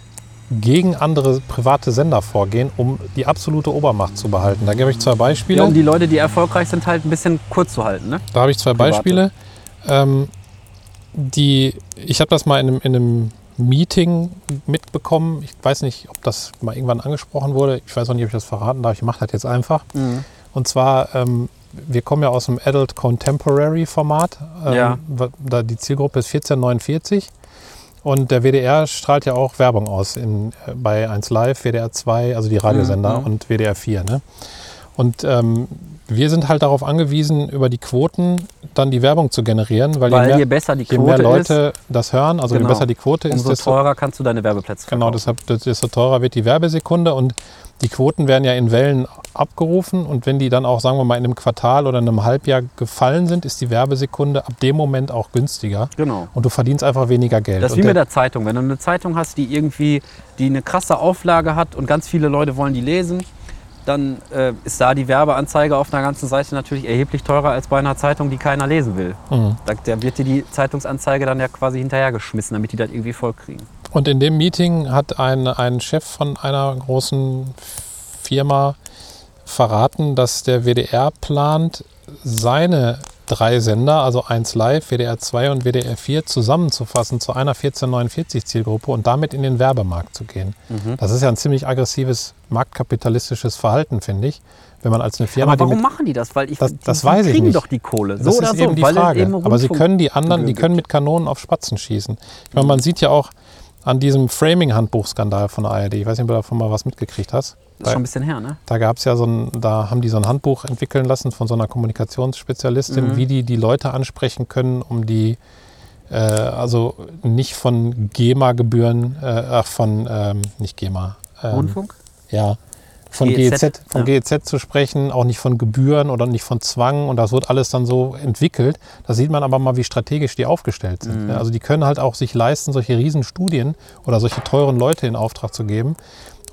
gegen andere private Sender vorgehen, um die absolute Obermacht zu behalten. Da gebe ich zwei Beispiele. Ja, um die Leute, die erfolgreich sind, halt ein bisschen kurz zu halten. Ne? Da habe ich zwei Private. Beispiele. Ähm, die, ich habe das mal in einem, in einem Meeting mitbekommen. Ich weiß nicht, ob das mal irgendwann angesprochen wurde. Ich weiß auch nicht, ob ich das verraten darf. Ich mache das jetzt einfach. Und zwar, ähm, wir kommen ja aus dem Adult Contemporary Format. Ähm, Ja. Da die Zielgruppe ist 1449. Und der WDR strahlt ja auch Werbung aus in, äh, bei 1 Live, WDR 2, also die Radiosender Mhm. und WDR 4. Ne? Und ähm, wir sind halt darauf angewiesen, über die Quoten dann die Werbung zu generieren, weil, Weil je, je mehr, besser die je Quote mehr Leute das hören, also Genau. je besser die Quote ist, ist, umso desto, teurer kannst du deine Werbeplätze genau, verkaufen. deshalb desto teurer wird die Werbesekunde und die Quoten werden ja in Wellen abgerufen und wenn die dann auch, sagen wir mal, in einem Quartal oder in einem Halbjahr gefallen sind, ist die Werbesekunde ab dem Moment auch günstiger Genau. und du verdienst einfach weniger Geld. Das ist wie mit der- der Zeitung. Wenn du eine Zeitung hast, die irgendwie die eine krasse Auflage hat und ganz viele Leute wollen die lesen, dann äh, ist da die Werbeanzeige auf einer ganzen Seite natürlich erheblich teurer als bei einer Zeitung, die keiner lesen will. Mhm. Da, da wird dir die Zeitungsanzeige dann ja quasi hinterhergeschmissen, damit die das irgendwie voll kriegen. Und in dem Meeting hat ein, ein Chef von einer großen Firma verraten, dass der WDR plant, seine drei Sender, also 1 Live, WDR 2 und WDR 4, zusammenzufassen zu einer 1449 Zielgruppe und damit in den Werbemarkt zu gehen. Mhm. Das ist ja ein ziemlich aggressives marktkapitalistisches Verhalten, finde ich. Wenn man als eine Firma, Aber die warum mit machen die das? Weil ich, Das- die, das die weiß ich kriegen nicht. doch die Kohle. So Das oder ist so, eben die Frage. eben Aber sie können die anderen, die können mit Kanonen auf Spatzen schießen. Ich meine, man sieht ja auch an diesem Framing-Handbuchskandal von der ARD, ich weiß nicht, ob du davon mal was mitgekriegt hast. Das ist schon ein bisschen her, ne? Da gab es ja so ein, da haben die so ein Handbuch entwickeln lassen von so einer Kommunikationsspezialistin, Mhm. wie die die Leute ansprechen können, um die äh, also nicht von GEMA-Gebühren, äh, ach von ähm, nicht GEMA, ähm, Rundfunk? ja, von GEZ, GEZ, von ja. GEZ zu sprechen, auch nicht von Gebühren oder nicht von Zwang und das wird alles dann so entwickelt. Da sieht man aber mal, wie strategisch die aufgestellt sind. Mhm. Also die können halt auch sich leisten, solche Riesenstudien oder solche teuren Leute in Auftrag zu geben,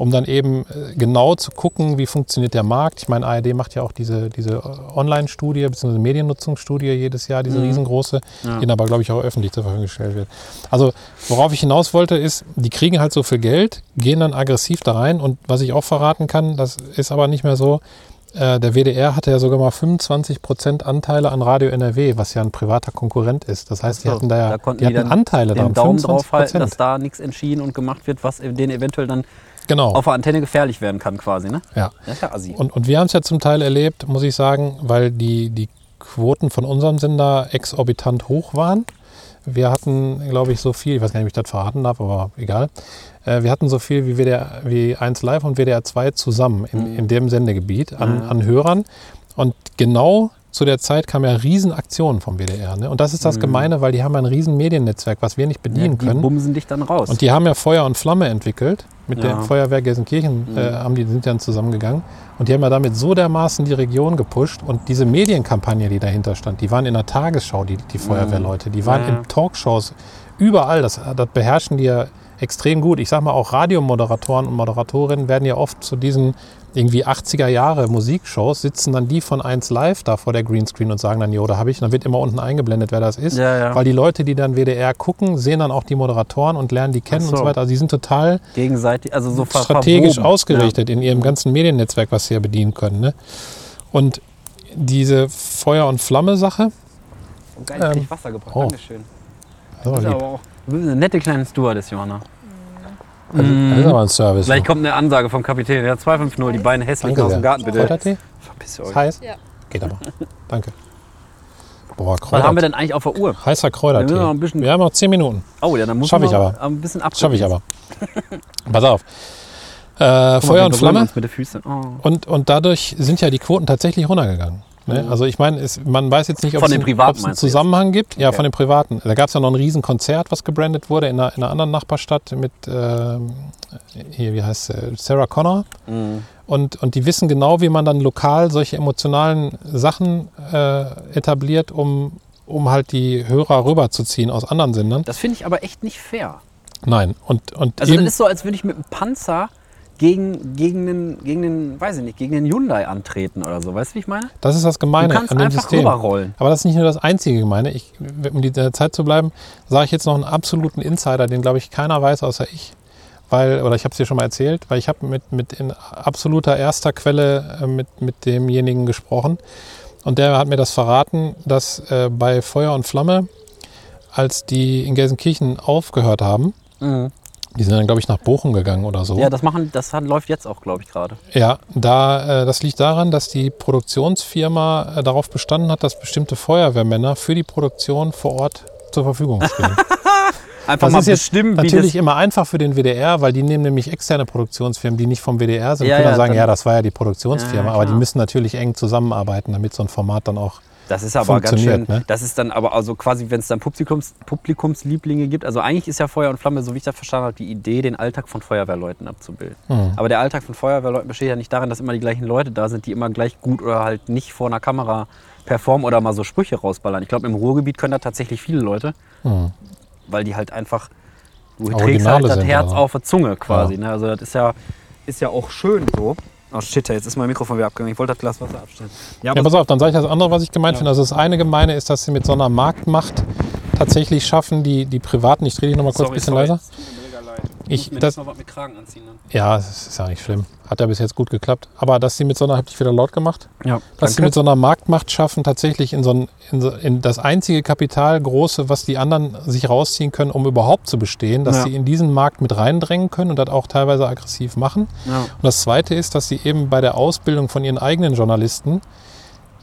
um dann eben äh, genau zu gucken, wie funktioniert der Markt. Ich meine, ARD macht ja auch diese, diese äh, Online-Studie bzw. Mediennutzungsstudie jedes Jahr, diese Mhm. riesengroße, Ja. die dann aber, glaube ich, auch öffentlich zur Verfügung gestellt wird. Also worauf ich hinaus wollte, ist, die kriegen halt so viel Geld, gehen dann aggressiv da rein und was ich auch verraten kann, das ist aber nicht mehr so, äh, der WDR hatte ja sogar mal 25% Anteile an Radio NRW, was ja ein privater Konkurrent ist. Das heißt, die hatten da ja konnten die hatten dann Anteile den daran, Daumen drauf halten, 25%. dass da nichts entschieden und gemacht wird, was denen eventuell dann Genau. auf der Antenne gefährlich werden kann quasi, ne? Ja. Das ist ja assi. Und, und wir haben es ja zum Teil erlebt, muss ich sagen, weil die, die Quoten von unserem Sender exorbitant hoch waren. Wir hatten, glaube ich, so viel, ich weiß gar nicht, ob ich das verraten darf, aber egal. Äh, Wir hatten so viel wie, WDR, wie 1 Live und WDR 2 zusammen in, in dem Sendegebiet an, Mhm. an Hörern. Und genau zu der Zeit kam ja Riesenaktionen vom WDR. Ne? Und das ist das Gemeine, weil die haben ja ein riesen Mediennetzwerk, was wir nicht Mhm. Ja, bedienen die können. bumsen dich dann raus. Und die haben ja Feuer und Flamme entwickelt. Mit Ja. der Feuerwehr Gelsenkirchen äh, haben die, sind dann zusammengegangen. Und die haben ja damit so dermaßen die Region gepusht. Und diese Medienkampagne, die dahinter stand, die waren in der Tagesschau, die, die Feuerwehrleute. Die waren Mhm. Ja. in Talkshows, überall. Das, das beherrschen die ja extrem gut. Ich sag mal, auch Radiomoderatoren und Moderatorinnen werden ja oft zu diesen irgendwie 80er Jahre Musikshows, sitzen dann die von 1 Live da vor der Greenscreen und sagen dann, jo, da habe ich, dann wird immer unten eingeblendet, wer das ist. Ja, ja. Weil die Leute, die dann WDR gucken, sehen dann auch die Moderatoren und lernen die kennen Ach und so. so weiter. Also die sind total Gegenseitig, also so strategisch verwoben. ausgerichtet in ihrem ganzen Mediennetzwerk, was sie ja bedienen können. Ne? Und diese Feuer- und Flamme-Sache, Ja. Oh, geil, Ähm, Wasser gebracht. oh. Dankeschön. das Du ist aber auch du bist eine nette kleine Stewardess, Johanna. Also, das ist aber ein Service. Gleich kommt eine Ansage vom Kapitän. Ja, 250, die Beine hässlich Danke aus dem. Garten, bitte. Kräutertee? Verpiss Ist euch. heiß? Ja. Geht aber. [LAUGHS] Danke. Boah, Was haben wir denn eigentlich auf der Uhr? Heißer Kräutertee. Wir noch ein bisschen- Wir haben noch 10 Minuten. Oh ja, dann muss Schaff man ich aber. ein bisschen ab. Schaffe ich aber. Pass auf. Äh, Feuer und Flamme. Mit den Füßen. Oh. Und, und dadurch sind ja die Quoten tatsächlich runtergegangen. Ne? Also ich meine, man weiß jetzt nicht, ob es einen-? Zusammenhang gibt. Ja, Okay. von den Privaten. Da gab es ja noch ein Riesenkonzert, was gebrandet wurde in einer, in einer anderen Nachbarstadt mit, ähm, hier, wie heißt sie, Sarah Connor. Mhm. Und, und die wissen genau, wie man dann lokal solche emotionalen Sachen äh, etabliert, um, um halt die Hörer rüberzuziehen aus anderen Sendern. Das finde ich aber echt nicht fair. Nein. Und, und Also das ist so, als würde ich mit einem Panzer gegen, gegen, den, gegen den, weiß ich nicht, gegen den Hyundai antreten oder so. Weißt du, wie ich meine? das ist das Du Gemeine kannst an dem einfach System. rüberrollen. Aber das ist nicht nur das einzige Gemeine. Ich, um die Zeit zu bleiben, sage ich jetzt noch einen absoluten Insider, den glaube ich keiner weiß außer ich. Weil, oder ich habe es dir schon mal erzählt, weil ich habe mit, mit in absoluter erster Quelle äh, mit, mit demjenigen gesprochen. Und der hat mir das verraten, dass äh, bei Feuer und Flamme, als die in Gelsenkirchen aufgehört haben, die sind dann, glaube ich, nach Bochum gegangen oder so. Ja, das machen, das hat, läuft jetzt auch, glaube ich, gerade. Ja, da, äh, das liegt daran, dass die Produktionsfirma äh, darauf bestanden hat, dass bestimmte Feuerwehrmänner für die Produktion vor Ort zur Verfügung stehen. [LAUGHS] Einfach Das mal ist jetzt bestimmen, wie natürlich immer einfach für den WDR, weil die nehmen nämlich externe Produktionsfirmen, die nicht vom WDR sind. Ja, können dann ja, sagen, dann- ja, das war ja die Produktionsfirma, Ja, aber die müssen natürlich eng zusammenarbeiten, damit so ein Format dann auch. Das ist aber ganz schön. ne? Das ist dann aber also quasi, wenn es dann Publikums, Publikumslieblinge gibt. Also eigentlich ist ja Feuer und Flamme, so wie ich das verstanden habe, die Idee, den Alltag von Feuerwehrleuten abzubilden. Mhm. Aber der Alltag von Feuerwehrleuten besteht ja nicht darin, dass immer die gleichen Leute da sind, die immer gleich gut oder halt nicht vor einer Kamera performen oder mal so Sprüche rausballern. Ich glaube, im Ruhrgebiet können da tatsächlich viele Leute, Mhm. weil die halt einfach, du Originale trägst halt das Herz also. auf der Zunge quasi. Ne? Also das ist ja, ist ja auch schön so. Oh shit, jetzt ist mein Mikrofon wieder abgegangen. Ich wollte das Glas Wasser abstellen. Ja, Ja, pass auf, dann sage ich das andere, was ich gemeint finde. Also das eine Gemeine ist, dass sie mit so einer Marktmacht tatsächlich schaffen, die, die Privaten, ich drehe dich nochmal kurz ein bisschen leiser. Ich, das, mal was mit Kragen anziehen. Dann. ja, das ist ja nicht schlimm. Hat ja bis jetzt gut geklappt. Aber dass sie mit so einer, hab ich wieder laut gemacht, Ja, dass sie mit so einer Marktmacht schaffen, tatsächlich in so ein, in, so, in das einzige Kapital große, was die anderen sich rausziehen können, um überhaupt zu bestehen, dass Ja. sie in diesen Markt mit reindrängen können und das auch teilweise aggressiv machen. ja. Und das Zweite ist, dass sie eben bei der Ausbildung von ihren eigenen Journalisten,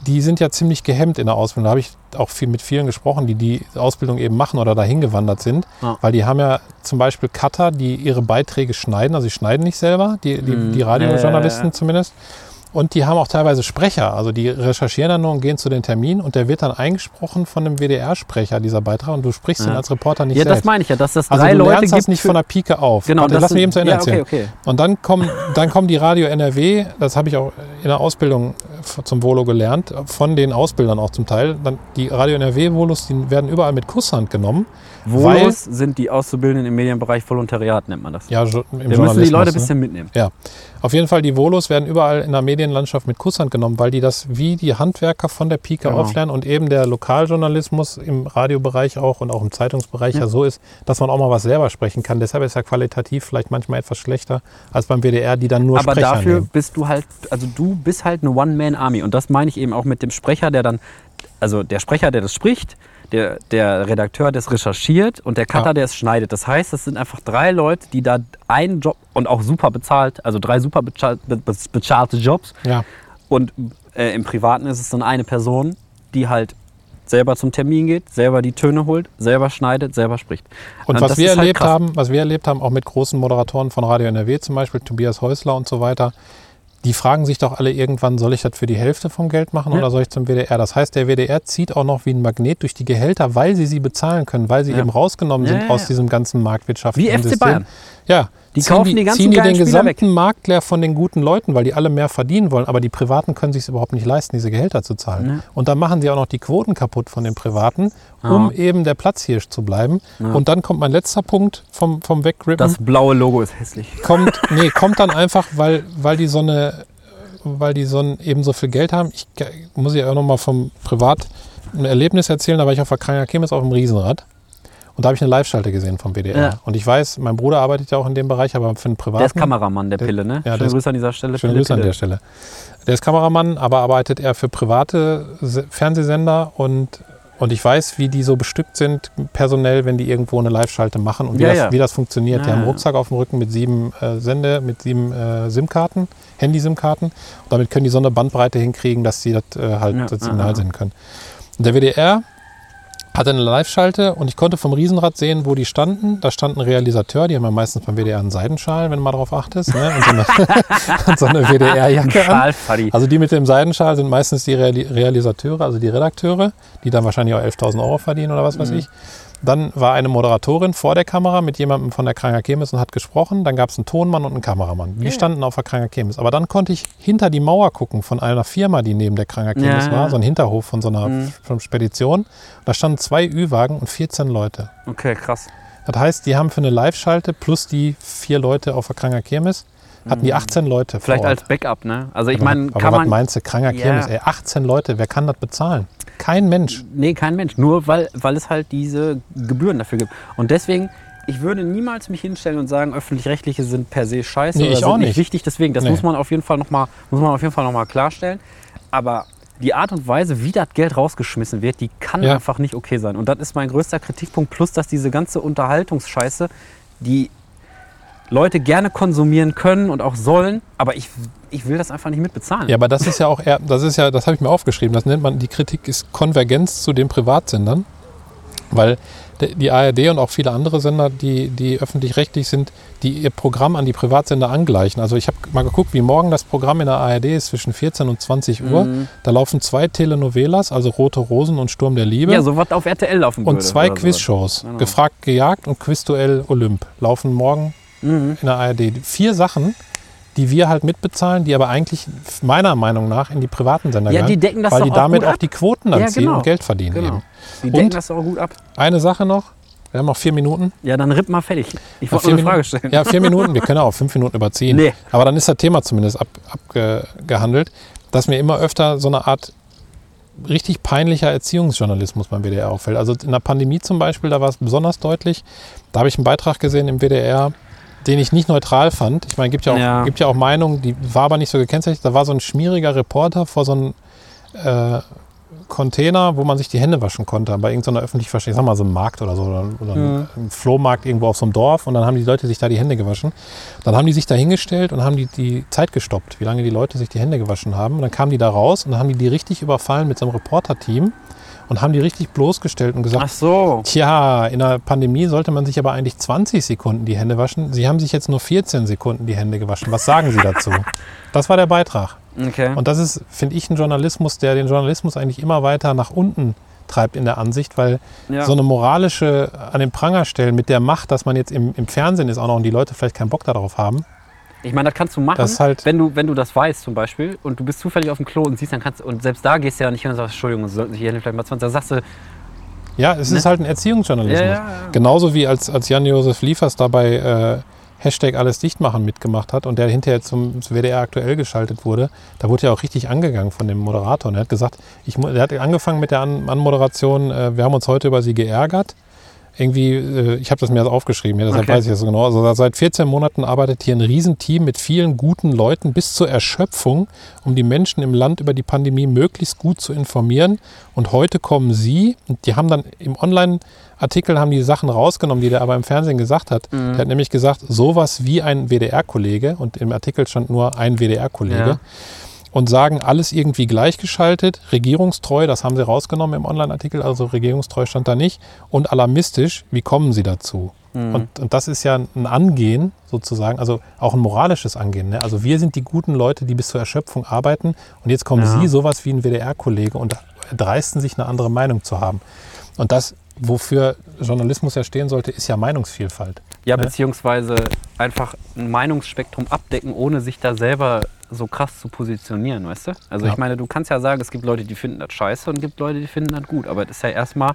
die sind ja ziemlich gehemmt in der Ausbildung. Da habe ich auch viel mit vielen gesprochen, die die Ausbildung eben machen oder dahin gewandert sind. Ja. Weil die haben ja zum Beispiel Cutter, die ihre Beiträge schneiden. Also sie schneiden nicht selber, die, die, Mhm. die Radiojournalisten ja. zumindest. Und die haben auch teilweise Sprecher. Also die recherchieren dann nur und gehen zu den Terminen und der wird dann eingesprochen von einem WDR-Sprecher, dieser Beitrag. Und du sprichst Ja. ihn als Reporter nicht Ja, das selbst. meine ich ja, dass das also drei du Leute lernst gibt. das nicht von der Pike auf. Genau, Warte, das lass mich eben zu Ende ja, erzählen. okay, okay. Und dann kommen, dann kommen die Radio NRW, das habe ich auch in der Ausbildung f- zum Volo gelernt, von den Ausbildern auch zum Teil. Dann die Radio NRW-Volos, die werden überall mit Kusshand genommen. Volos sind die Auszubildenden im Medienbereich Volontariat, nennt man das. Ja, im Wir müssen die Leute ein ne? bisschen mitnehmen. Ja, auf jeden Fall, die Volos werden überall in der Medienlandschaft mit Kusshand genommen, weil die das wie die Handwerker von der Pike Genau. auflernen und eben der Lokaljournalismus im Radiobereich auch und auch im Zeitungsbereich ja. Ja. so ist, dass man auch mal was selber sprechen kann. Deshalb ist er qualitativ vielleicht manchmal etwas schlechter als beim WDR, die dann nur Aber Sprecher dafür nehmen. bist du halt, also du bist halt eine One-Man-Army. Und das meine ich eben auch mit dem Sprecher, der dann also der Sprecher, der das spricht, der, der Redakteur, der es recherchiert und der Cutter, Ja. der es schneidet. Das heißt, das sind einfach drei Leute, die da einen Job und auch super bezahlt, also drei super bezahlt, be, be- bezahlte Jobs. Ja. Und äh, im Privaten ist es dann eine Person, die halt selber zum Termin geht, selber die Töne holt, selber schneidet, selber spricht. Und was wir halt erlebt krass. haben, was wir erlebt haben, auch mit großen Moderatoren von Radio NRW, zum Beispiel Tobias Häusler und so weiter, die fragen sich doch alle irgendwann, soll ich das für die Hälfte vom Geld machen Ja. oder soll ich zum WDR? Das heißt, der WDR zieht auch noch wie ein Magnet durch die Gehälter, weil sie sie bezahlen können, weil sie Ja. eben rausgenommen sind aus diesem ganzen marktwirtschaftlichen Wie FC System. Bayern. Ja, Die ziehen kaufen die ganzen ziehen die den Spieler gesamten Markt leer von den guten Leuten, weil die alle mehr verdienen wollen, aber die Privaten können sich überhaupt nicht leisten, diese Gehälter zu zahlen. Ja. Und dann machen sie auch noch die Quoten kaputt von den Privaten, Ja. um eben der Platzhirsch zu bleiben. Ja. Und dann kommt mein letzter Punkt vom, vom Wegrippen. Das blaue Logo ist hässlich. kommt, [LAUGHS] nee, kommt dann einfach, weil, weil die so eine, weil die so ein, eben so viel Geld haben. Ich muss ja auch noch mal vom Privat ein Erlebnis erzählen, da war ich auf der Kranger Chemis auf dem Riesenrad. Und da habe ich eine Live-Schalte gesehen vom WDR. Ja. Und ich weiß, mein Bruder arbeitet ja auch in dem Bereich, aber für einen privaten. Der ist Kameramann der Pille, ne? ja, der Schöne ist- Grüße an dieser Stelle. Schöne Pille, Grüße an der Stelle. Der ist Kameramann, aber arbeitet er für private Se- Fernsehsender und, und ich weiß, wie die so bestückt sind, personell, wenn die irgendwo eine Live-Schalte machen und wie, Ja, das, ja. wie das funktioniert. Ja, die haben einen ja. Rucksack auf dem Rücken mit sieben äh, Sende, mit sieben äh, SIM-Karten, Handy-SIM-Karten. Und damit können die so eine Bandbreite hinkriegen, dass sie das äh, halt Ja, das ja, Signal ja. senden können. Und der WDR hatte eine Live-Schalte und ich konnte vom Riesenrad sehen, wo die standen. Da stand ein Realisateur, die haben ja meistens beim WDR einen Seidenschal, wenn du mal drauf achtest. Ne? Und so eine, [LAUGHS] und so eine WDR-Jacke an. Also die mit dem Seidenschal sind meistens die Reali Realisateure, also die Redakteure, die dann wahrscheinlich auch 11.000 Euro verdienen oder was weiß Mhm. ich. Dann war eine Moderatorin vor der Kamera mit jemandem von der Kranger Chemis und hat gesprochen. Dann gab es einen Tonmann und einen Kameramann. Die Ja. standen auf der Kranger Chemis. Aber dann konnte ich hinter die Mauer gucken von einer Firma, die neben der Kranger Chemis Ja, war, so ein Hinterhof von so einer Mhm. Spedition. Da standen zwei Ü-Wagen und 14 Leute. Okay, krass. Das heißt, die haben für eine Live-Schalte plus die vier Leute auf der Kranger Kirmes, hatten die 18 Leute vor Mhm. Vielleicht Ort. als Backup, ne? Also ich meine, aber kann was man. meinst du, Kranger Ja. Kirmes, ey, 18 Leute, wer kann das bezahlen? Kein Mensch. Nee, kein Mensch. Nur weil, weil es halt diese Gebühren dafür gibt. Und deswegen, ich würde niemals mich hinstellen und sagen, öffentlich-rechtliche sind per se scheiße Nee, oder ich sind auch nicht nicht. wichtig. Deswegen, das Nee. muss man auf jeden Fall nochmal noch mal klarstellen. Aber die Art und Weise, wie das Geld rausgeschmissen wird, die kann Ja. einfach nicht okay sein. Und das ist mein größter Kritikpunkt. Plus, dass diese ganze Unterhaltungsscheiße, die Leute gerne konsumieren können und auch sollen, aber ich, ich will das einfach nicht mitbezahlen. Ja, aber das ist ja auch eher, das ist ja, das habe ich mir aufgeschrieben, das nennt man, die Kritik ist Konvergenz zu den Privatsendern, weil die ARD und auch viele andere Sender, die, die öffentlich-rechtlich sind, die ihr Programm an die Privatsender angleichen. Also ich habe mal geguckt, wie morgen das Programm in der ARD ist zwischen 14 und 20 Uhr. Mhm. Da laufen zwei Telenovelas, also Rote Rosen und Sturm der Liebe. Ja, so was auf RTL laufen würde. und zwei. Quizshows. Genau. Gefragt, gejagt und Quizduell Olymp laufen morgen Mhm. in der ARD. Vier Sachen, die wir halt mitbezahlen, die aber eigentlich meiner Meinung nach in die privaten Sender Ja, gehören, die decken das weil die auch damit auch ab. die Quoten dann Ja, ziehen genau. und Geld verdienen Genau. eben. Die Und- decken das auch gut ab. Eine Sache noch, wir haben noch vier Minuten. Ja, dann ripp mal fertig. Ich Ja, wollte nur eine Frage stellen. Ja, vier Minuten, wir können auch fünf Minuten überziehen. Nee. Aber dann ist das Thema zumindest abgehandelt, ab, dass mir immer öfter so eine Art richtig peinlicher Erziehungsjournalismus beim WDR auffällt. Also in der Pandemie zum Beispiel, da war es besonders deutlich. Da habe ich einen Beitrag gesehen im WDR, den ich nicht neutral fand. Ich meine, gibt ja auch, Ja. gibt ja auch Meinungen, die war aber nicht so gekennzeichnet. Da war so ein schmieriger Reporter vor so einem äh, Container, wo man sich die Hände waschen konnte, bei irgendeiner öffentlich verstehen, sag mal so einem Markt oder so, oder, oder Mhm. ein Flohmarkt irgendwo auf so einem Dorf und dann haben die Leute sich da die Hände gewaschen. Dann haben die sich da hingestellt und haben die, die Zeit gestoppt, wie lange die Leute sich die Hände gewaschen haben. Und dann kamen die da raus und dann haben die die richtig überfallen mit so einem Reporter-Team und haben die richtig bloßgestellt und gesagt, Ach so. Tja, in der Pandemie sollte man sich aber eigentlich 20 Sekunden die Hände waschen. Sie haben sich jetzt nur 14 Sekunden die Hände gewaschen. Was sagen Sie dazu? [LAUGHS] Das war der Beitrag. Okay. Und das ist, finde ich, ein Journalismus, der den Journalismus eigentlich immer weiter nach unten treibt in der Ansicht, weil ja. so eine moralische an den Pranger stellen mit der Macht, dass man jetzt im, im Fernsehen ist auch noch und die Leute vielleicht keinen Bock darauf haben. Ich meine, das kannst du machen, halt- wenn, du, wenn du das weißt zum Beispiel und du bist zufällig auf dem Klo und siehst, dann kannst du, und selbst da gehst du ja nicht hin und sagst, Entschuldigung, Sie sollten sich hier vielleicht mal 20, dann sagst du, Ja, es Ne? ist halt ein Erziehungsjournalismus. Ja, ja, ja. Genauso wie als, als Jan-Josef Liefers dabei äh, Hashtag alles dicht machen mitgemacht hat und der hinterher zum, zum WDR aktuell geschaltet wurde, da wurde er auch richtig angegangen von dem Moderator. Und er hat gesagt, ich, er hat angefangen mit der An Anmoderation, äh, wir haben uns heute über Sie geärgert. Irgendwie, äh, ich habe das mir aufgeschrieben, ja, deshalb Okay. weiß ich das so genau. Also seit 14 Monaten arbeitet hier ein Riesenteam mit vielen guten Leuten bis zur Erschöpfung, um die Menschen im Land über die Pandemie möglichst gut zu informieren. Und heute kommen Sie, und die haben dann im Online-Artikel haben die Sachen rausgenommen, die der aber im Fernsehen gesagt hat. Der hat nämlich gesagt, sowas wie ein WDR-Kollege, und im Artikel stand nur ein WDR-Kollege Ja. Und sagen, alles irgendwie gleichgeschaltet, regierungstreu, das haben sie rausgenommen im Online-Artikel, also regierungstreu stand da nicht, und alarmistisch, wie kommen sie dazu? Und, und das ist ja ein Angehen sozusagen, also auch ein moralisches Angehen. Ne? Also wir sind die guten Leute, die bis zur Erschöpfung arbeiten und jetzt kommen Ja. Sie, sowas wie ein WDR-Kollege und dreisten sich eine andere Meinung zu haben. Und das, wofür Journalismus ja stehen sollte, ist ja Meinungsvielfalt. Ja, Ne? beziehungsweise einfach ein Meinungsspektrum abdecken, ohne sich da selber so krass zu positionieren, weißt du? Also Ja. ich meine, du kannst ja sagen, es gibt Leute, die finden das scheiße und gibt Leute, die finden das gut. Aber das ist ja erstmal,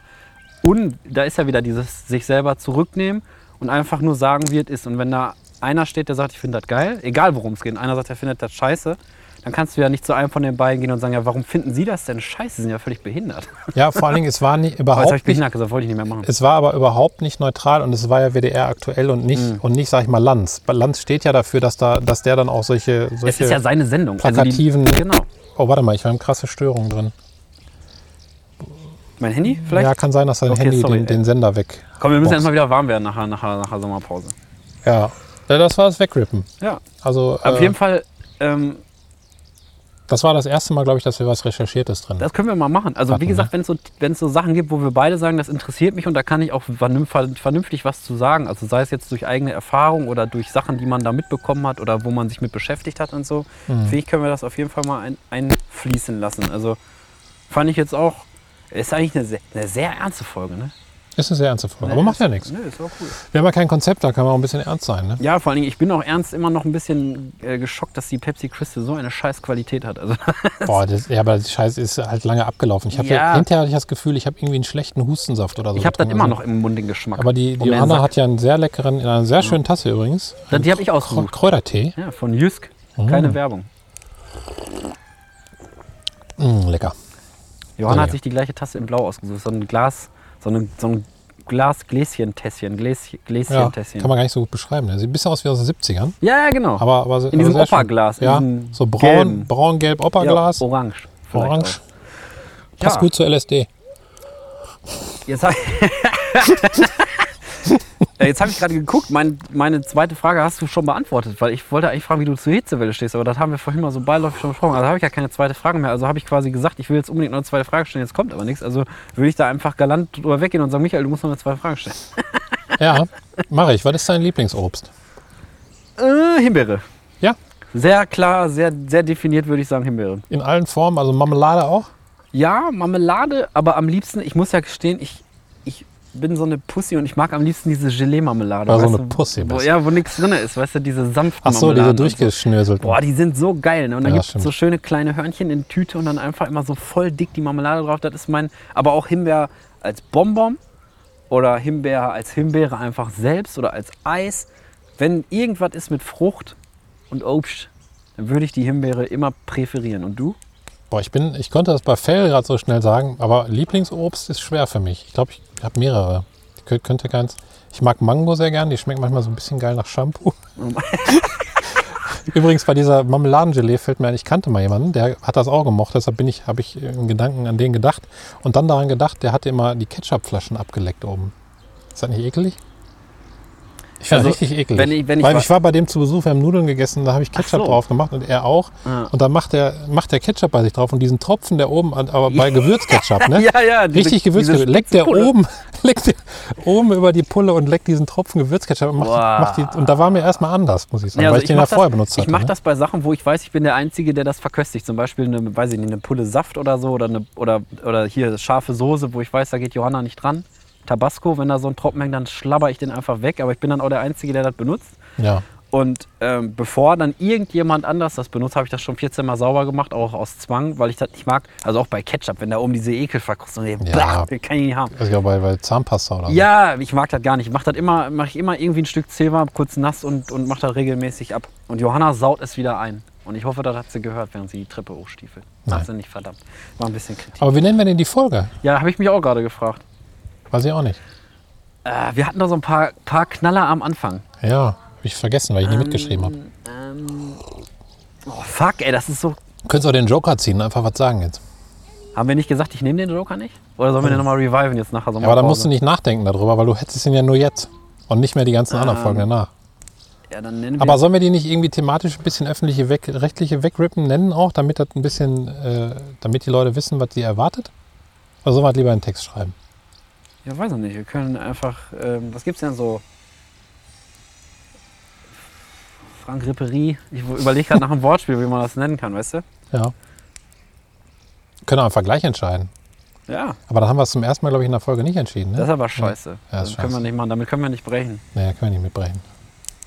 und da ist ja wieder dieses sich selber zurücknehmen und einfach nur sagen, wie es ist. Und wenn da einer steht, der sagt, ich finde das geil, egal worum es geht, und einer sagt, er findet das scheiße, dann kannst du ja nicht zu einem von den beiden gehen und sagen, ja, warum finden Sie das denn scheiße? Sie sind ja völlig behindert. Ja, vor allen Dingen, es war nie, [LAUGHS] Aber jetzt habe überhaupt ich nicht behindert gesagt, wollte ich nicht mehr machen. Es war aber überhaupt nicht neutral und es war ja WDR aktuell und nicht, Mhm. und nicht sag ich mal, Lanz. Lanz steht ja dafür, dass, da, dass der dann auch solche. solche Es ist ja seine Sendung. plakativen- Also die, genau. oh, warte mal, ich habe krasse Störungen drin. Mein Handy vielleicht? Ja, kann sein, dass dein Okay, Handy sorry, den, den Sender weg. Komm, wir müssen erstmal wieder warm werden nach, nach, nach der Sommerpause. Ja. ja, das war das Wegrippen. Ja, Also, auf äh, jeden Fall, ähm, das war das erste Mal, glaube ich, dass wir was Recherchiertes drin das können wir mal machen. Also Hatten, wie gesagt, ne? wenn es so, so Sachen gibt, wo wir beide sagen, das interessiert mich und da kann ich auch vernünf- vernünftig was zu sagen. Also sei es jetzt durch eigene Erfahrung oder durch Sachen, die man da mitbekommen hat oder wo man sich mit beschäftigt hat und so. Mhm. Finde ich, können wir das auf jeden Fall mal ein, einfließen lassen. Also fand ich jetzt auch, ist eigentlich eine sehr, eine sehr ernste Folge, ne? Ist eine sehr ernste Folge. Aber macht ja nichts. Ne, ist auch cool. Wir haben ja kein Konzept, da kann man auch ein bisschen ernst sein. Ne? Ja, vor allen Dingen, ich bin auch ernst immer noch ein bisschen äh, geschockt, dass die Pepsi Crystal so eine scheiß Qualität hat. Also, [LAUGHS] Boah, das, ja, aber die Scheiße ist halt lange abgelaufen. Ich hab Ja. ja. hinterher hatte ich das Gefühl, ich habe irgendwie einen schlechten Hustensaft oder so. ich habe das immer Also- noch im Mund den Geschmack. Aber die, die Johanna hat ja einen sehr leckeren, in einer sehr schönen Tasse übrigens. Das- die habe ich ausgesucht. Kräutertee. Ja, von Jysk. Keine Werbung. Mm, lecker. Johanna hat sich die gleiche Tasse in Blau ausgesucht. So ein Glas, so, eine, so ein Glas Gläschen-Tässchen. Gläschen, Ja, Gläschen-Tässchen. kann man gar nicht so gut beschreiben. ne? Sieht ein bisschen aus wie aus den 70ern. Ja, ja, genau. Aber, aber so- In diesem aber schön. Opperglas, Ja, diesem so braun, braun-gelb ja, Opperglas. orange. vielleicht orange. auch. Passt Ja. gut zur LSD. Jetzt habe Ja, [LAUGHS] [LAUGHS] [LAUGHS] jetzt hab ich gerade geguckt, mein, meine zweite Frage hast du schon beantwortet, weil ich wollte eigentlich fragen, wie du zur Hitzewelle stehst, aber das haben wir vorhin mal so beiläufig schon besprochen. Also habe ich ja keine zweite Frage mehr. Also habe ich quasi gesagt, ich will jetzt unbedingt noch eine zweite Frage stellen, jetzt kommt aber nichts. Also würde ich da einfach galant drüber weggehen und sagen, Michael, du musst noch eine zweite Frage stellen. [LAUGHS] Ja, mache ich. Was ist dein Lieblingsobst? Äh, Himbeere. Ja, Sehr klar, sehr, sehr definiert würde ich sagen Himbeere. in allen Formen, also Marmelade auch. Ja, Marmelade, aber am liebsten, ich muss ja gestehen, ich bin so eine Pussy und ich mag am liebsten diese Gelee-Marmelade. Weil so eine Pussy wo. Ja, wo nichts drin ist, weißt du, diese sanften Ach so, diese und so. Boah, die sind so geil. Ne? Und dann Ja, gibt es so schöne kleine Hörnchen in Tüte und dann einfach immer so voll dick die Marmelade drauf. Das ist mein. Aber auch Himbeer als Bonbon oder Himbeer als Himbeere einfach selbst oder als Eis. Wenn irgendwas ist mit Frucht und Obst, dann würde ich die Himbeere immer präferieren. Und du? Boah, ich bin, ich konnte das bei Fell gerade so schnell sagen, aber Lieblingsobst ist schwer für mich. Ich glaube, ich habe mehrere. Ich kö- könnte keins. Ich mag Mango sehr gern, die schmeckt manchmal so ein bisschen geil nach Shampoo. [LAUGHS] Übrigens bei dieser Marmeladengelee fällt mir ein, ich kannte mal jemanden, der hat das auch gemocht, deshalb bin ich, habe ich in Gedanken an den gedacht und dann daran gedacht, der hatte immer die Ketchupflaschen abgeleckt oben. Ist das nicht ekelig? Ich finde Also, richtig ekelig. wenn ich- wenn ich Weil ich war bei dem zu Besuch, wir haben Nudeln gegessen, da habe ich Ketchup so. drauf gemacht und er auch. Ja. Und dann macht der, macht der Ketchup bei sich drauf und diesen Tropfen, der oben, an- aber bei Gewürzketchup, ne? [LAUGHS] Ja, ja. diese- Richtig Gewürzketchup. Leckt der oben, [LAUGHS] leckt der oben über die Pulle und leckt diesen Tropfen Gewürzketchup und macht, macht die, und da war mir erstmal anders, muss ich sagen, Ja, weil also ich den ja vorher benutzt Ich hatte. mache ne? das bei Sachen, wo ich weiß, ich bin der Einzige, der das verköstigt. Zum Beispiel eine, weiß ich nicht, eine Pulle Saft oder so oder, eine, oder, oder hier scharfe Soße, wo ich weiß, da geht Johanna nicht dran. Tabasco, wenn da so ein Tropfen hängt, dann schlabber ich den einfach weg. Aber ich bin dann auch der Einzige, der das benutzt. Ja. Und ähm, bevor dann irgendjemand anders das benutzt, habe ich das schon 14 Mal sauber gemacht, auch aus Zwang, weil ich das nicht mag. Also auch bei Ketchup, wenn da oben diese Ekelverkrustung ist, Ja. den kann ich nicht haben. Also bei, bei Zahnpasta oder so. Ja, ich mag das gar nicht. Ich mache das immer, mache ich immer irgendwie ein Stück Zewa, kurz nass und, und mache das regelmäßig ab. Und Johanna saut es wieder ein. Und ich hoffe, das hat sie gehört, während sie die Treppe hochstiefelt. Hat sie nicht, verdammt. War ein bisschen Kritik. Aber wie nennen wir denn die Folge? Ja, habe ich mich auch gerade gefragt. Weiß ich auch nicht. Äh, wir hatten doch so ein paar, paar Knaller am Anfang. Ja, habe ich vergessen, weil ich nie mitgeschrieben habe. Ähm, oh, fuck, ey, das ist so. Du könntest auch den Joker ziehen, einfach was sagen jetzt. Haben wir nicht gesagt, ich nehme den Joker nicht? Oder sollen wir den nochmal reviven jetzt nachher? Ja, aber dann musst du nicht nachdenken darüber, weil du hättest ihn ja nur jetzt und nicht mehr die ganzen anderen Ähm, Folgen danach. Ja, dann nennen wir Aber sollen wir die nicht irgendwie thematisch ein bisschen öffentliche, weg, rechtliche Wegrippen nennen auch, damit das ein bisschen, äh, damit die Leute wissen, was sie erwartet? Oder sollen wir halt lieber einen Text schreiben? Ja, weiß ich nicht. Wir können einfach. Ähm, was gibt's denn so? Frank Ripperie. Ich überlege gerade nach einem Wortspiel, wie man das nennen kann, weißt du? Ja. Können auch einfach gleich entscheiden. Ja, Aber dann haben wir es zum ersten Mal, glaube ich, in der Folge nicht entschieden. Ne? das ist aber scheiße. Ja, das ist können wir nicht machen. Damit können wir nicht brechen. Nee, können wir nicht mitbrechen.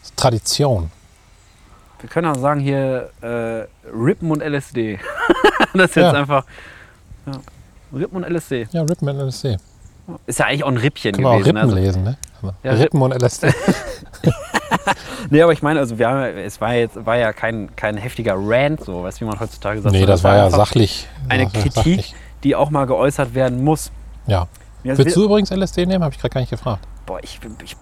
Das ist Tradition. Wir können auch sagen hier äh, Rippen und LSD. [LAUGHS] das ist jetzt Ja. einfach. Ja. Rippen und LSD. Ja, Rippen und LSD. Ist ja eigentlich auch ein Rippchen auch gewesen. Rippen also, lesen, ne? Aber Ja, Rippen und LSD. [LAUGHS] [LAUGHS] nee, aber ich meine, also wir haben, es war jetzt war ja kein, kein heftiger Rant, so, weißt du, wie man heutzutage sagt. nee, sondern das war ja sachlich. Eine Ja, Kritik, sachlich. die auch mal geäußert werden muss. Ja. Es Willst will- du übrigens LSD nehmen? Habe ich gerade gar nicht gefragt. Boah, ich, ich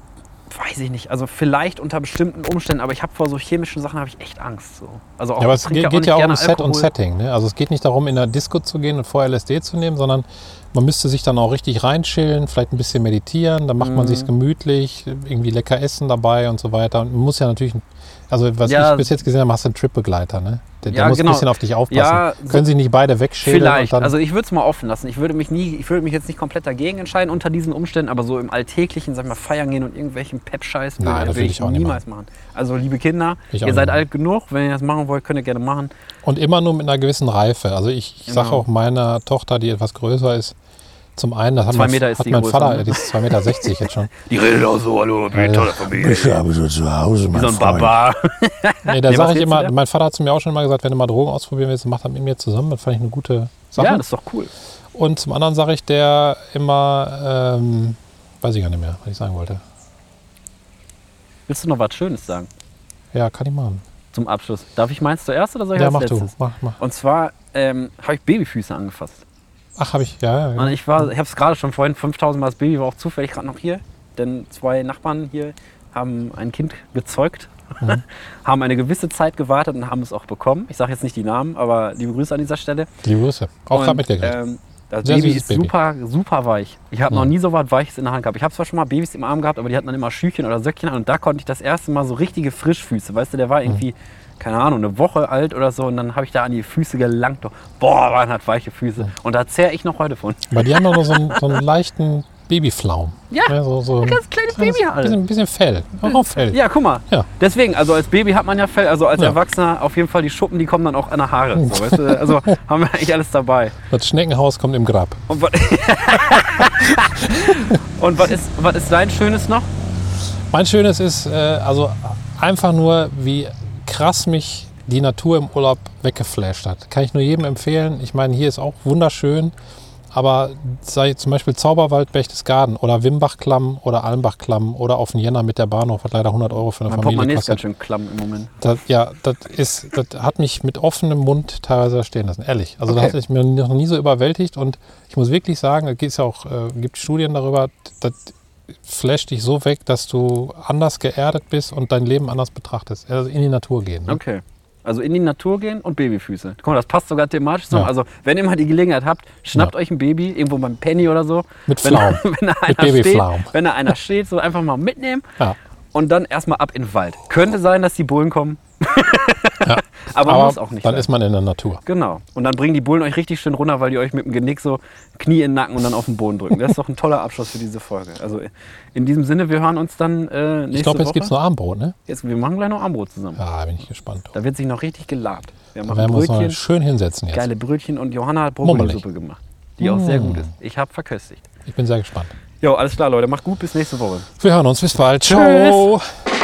weiß ich nicht. Also vielleicht unter bestimmten Umständen, aber ich habe vor so chemischen Sachen habe ich echt Angst. So. Also auch, Ja, aber es geht, geht ja auch um Set und Alkohol. Setting. Ne? Also es geht nicht darum, in der Disco zu gehen und vorher LSD zu nehmen, sondern man müsste sich dann auch richtig reinchillen, vielleicht ein bisschen meditieren, dann macht man Mhm. sich gemütlich, irgendwie lecker essen dabei und so weiter. Und man muss ja natürlich, also was Ja. ich bis jetzt gesehen habe, hast du einen Tripbegleiter, ne? Der, der Ja, muss genau. ein bisschen auf dich aufpassen. Ja, so- Können sich nicht beide wegschälen Vielleicht. Also ich würde es mal offen lassen. Ich würde mich nie, ich würde mich jetzt nicht komplett dagegen entscheiden unter diesen Umständen, aber so im Alltäglichen, sag ich mal, feiern gehen und irgendwelchen Pep-Scheiß Nein, würde das würde ich auch nicht niemals machen. Also liebe Kinder, Ich auch ihr seid alt genug, wenn ihr das machen wollt, könnt ihr gerne machen. und immer nur mit einer gewissen Reife. Also ich, ich sage Genau. auch meiner Tochter, die etwas größer ist, zum einen, das hat Zwei mein, hat die mein Vater, ne? die ist 2,60 Meter jetzt schon. Die redet auch so, hallo, wie tolle Familie. Ich habe so zu Hause, Wie mein so ein. Baba. [LAUGHS] Nee, da Nee, sage ich immer, denn? mein Vater hat zu mir auch schon mal gesagt, wenn du mal Drogen ausprobieren willst, mach das mit mir zusammen. Das fand ich eine gute Sache. Ja, das ist doch cool. Und zum anderen sage ich der immer, ähm, weiß ich gar nicht mehr, was ich sagen wollte. Willst du noch was Schönes sagen Ja, kann ich machen. zum Abschluss? Darf ich meins zuerst oder soll ich Ja, als mach letztes? du. Mach, mach. Und zwar ähm, habe ich Babyfüße angefasst. Ach, habe ich, ja, ja. Und ich war, ich habe es gerade schon vorhin 5000 Mal, das Baby war auch zufällig gerade noch hier, denn zwei Nachbarn hier haben ein Kind gezeugt, Mhm. [LAUGHS] haben eine gewisse Zeit gewartet und haben es auch bekommen. Ich sage jetzt nicht die Namen, aber liebe Grüße an dieser Stelle. Liebe Grüße. Auch gerade Und, mitgekriegt. ähm, das Sehr Baby ist Baby. super, super weich. Ich habe noch Mhm. nie so was Weiches in der Hand gehabt. Ich habe zwar schon mal Babys im Arm gehabt, aber die hatten dann immer Schüchchen oder Söckchen an und da konnte ich das erste Mal so richtige Frischfüße. Weißt du, der Mhm. war irgendwie, keine Ahnung, eine Woche alt oder so und dann habe ich da an die Füße gelangt. Boah, waren hat weiche Füße. Und da zehre ich noch heute von. Aber die haben doch so einen, so einen [LAUGHS] leichten Babyflaum. Ja, so, so ein ganz kleines Baby halt. Bisschen, bisschen Fell. Auch Fell. Ja, guck mal. Ja. Deswegen, also als Baby hat man ja Fell, also als Ja. Erwachsener auf jeden Fall die Schuppen, die kommen dann auch an der Haare. So, weißt du? [LAUGHS] Also haben wir eigentlich alles dabei. Das Schneckenhaus kommt im Grab. Und was, [LAUGHS] und was, ist, was ist dein Schönes noch? Mein Schönes ist äh, also einfach nur, wie krass mich die Natur im Urlaub weggeflasht hat. Kann ich nur jedem empfehlen. Ich meine, hier ist auch wunderschön, aber sei zum Beispiel Zauberwald Berchtesgaden oder Wimbach-Klamm oder Almbach-Klamm oder auf den Jänner mit der Bahnhof hat leider 100 Euro für eine Mein Familie Portemonnaie ist ganz schön klamm im Moment. Das, ja, das ist, das hat mich mit offenem Mund teilweise stehen lassen, ehrlich. Also Okay. das hat mich mir noch nie so überwältigt und ich muss wirklich sagen, es ja auch, äh, gibt Studien darüber, das flasht dich so weg, dass du anders geerdet bist und dein Leben anders betrachtest. Also in die Natur gehen. Ne? Okay. Also in die Natur gehen und Babyfüße. Guck mal, das passt sogar thematisch zusammen. Ja. Also wenn ihr mal die Gelegenheit habt, schnappt euch ein Baby, irgendwo beim Penny oder so. Mit Wenn, Pflaum. [LAUGHS] wenn, da einer steht, Babypflaum. wenn da einer steht, so einfach mal mitnehmen Ja. Und dann erstmal ab in den Wald. Könnte sein, dass die Bullen kommen. Ja. [LAUGHS] Aber, Aber muss auch nicht dann sein. ist man in der Natur. Genau. Und dann bringen die Bullen euch richtig schön runter, weil die euch mit dem Genick so Knie in den Nacken und dann auf den Boden drücken. Das ist doch ein toller Abschluss für diese Folge. Also in diesem Sinne, wir hören uns dann äh, nächste Ich glaube, jetzt gibt es noch Armbrot, ne? Jetzt, wir machen gleich noch Armbrot zusammen. Ja, bin ich gespannt. Da wird sich noch richtig gelabt. Wir Da machen werden wir uns schön hinsetzen jetzt. geile Brötchen und Johanna hat. Brokkolisuppe gemacht, die auch sehr gut ist. Ich habe verköstigt. Ich bin sehr gespannt. Jo, alles klar, Leute. Macht gut, bis nächste Woche. Wir hören uns. Bis bald. Ciao. Tschüss.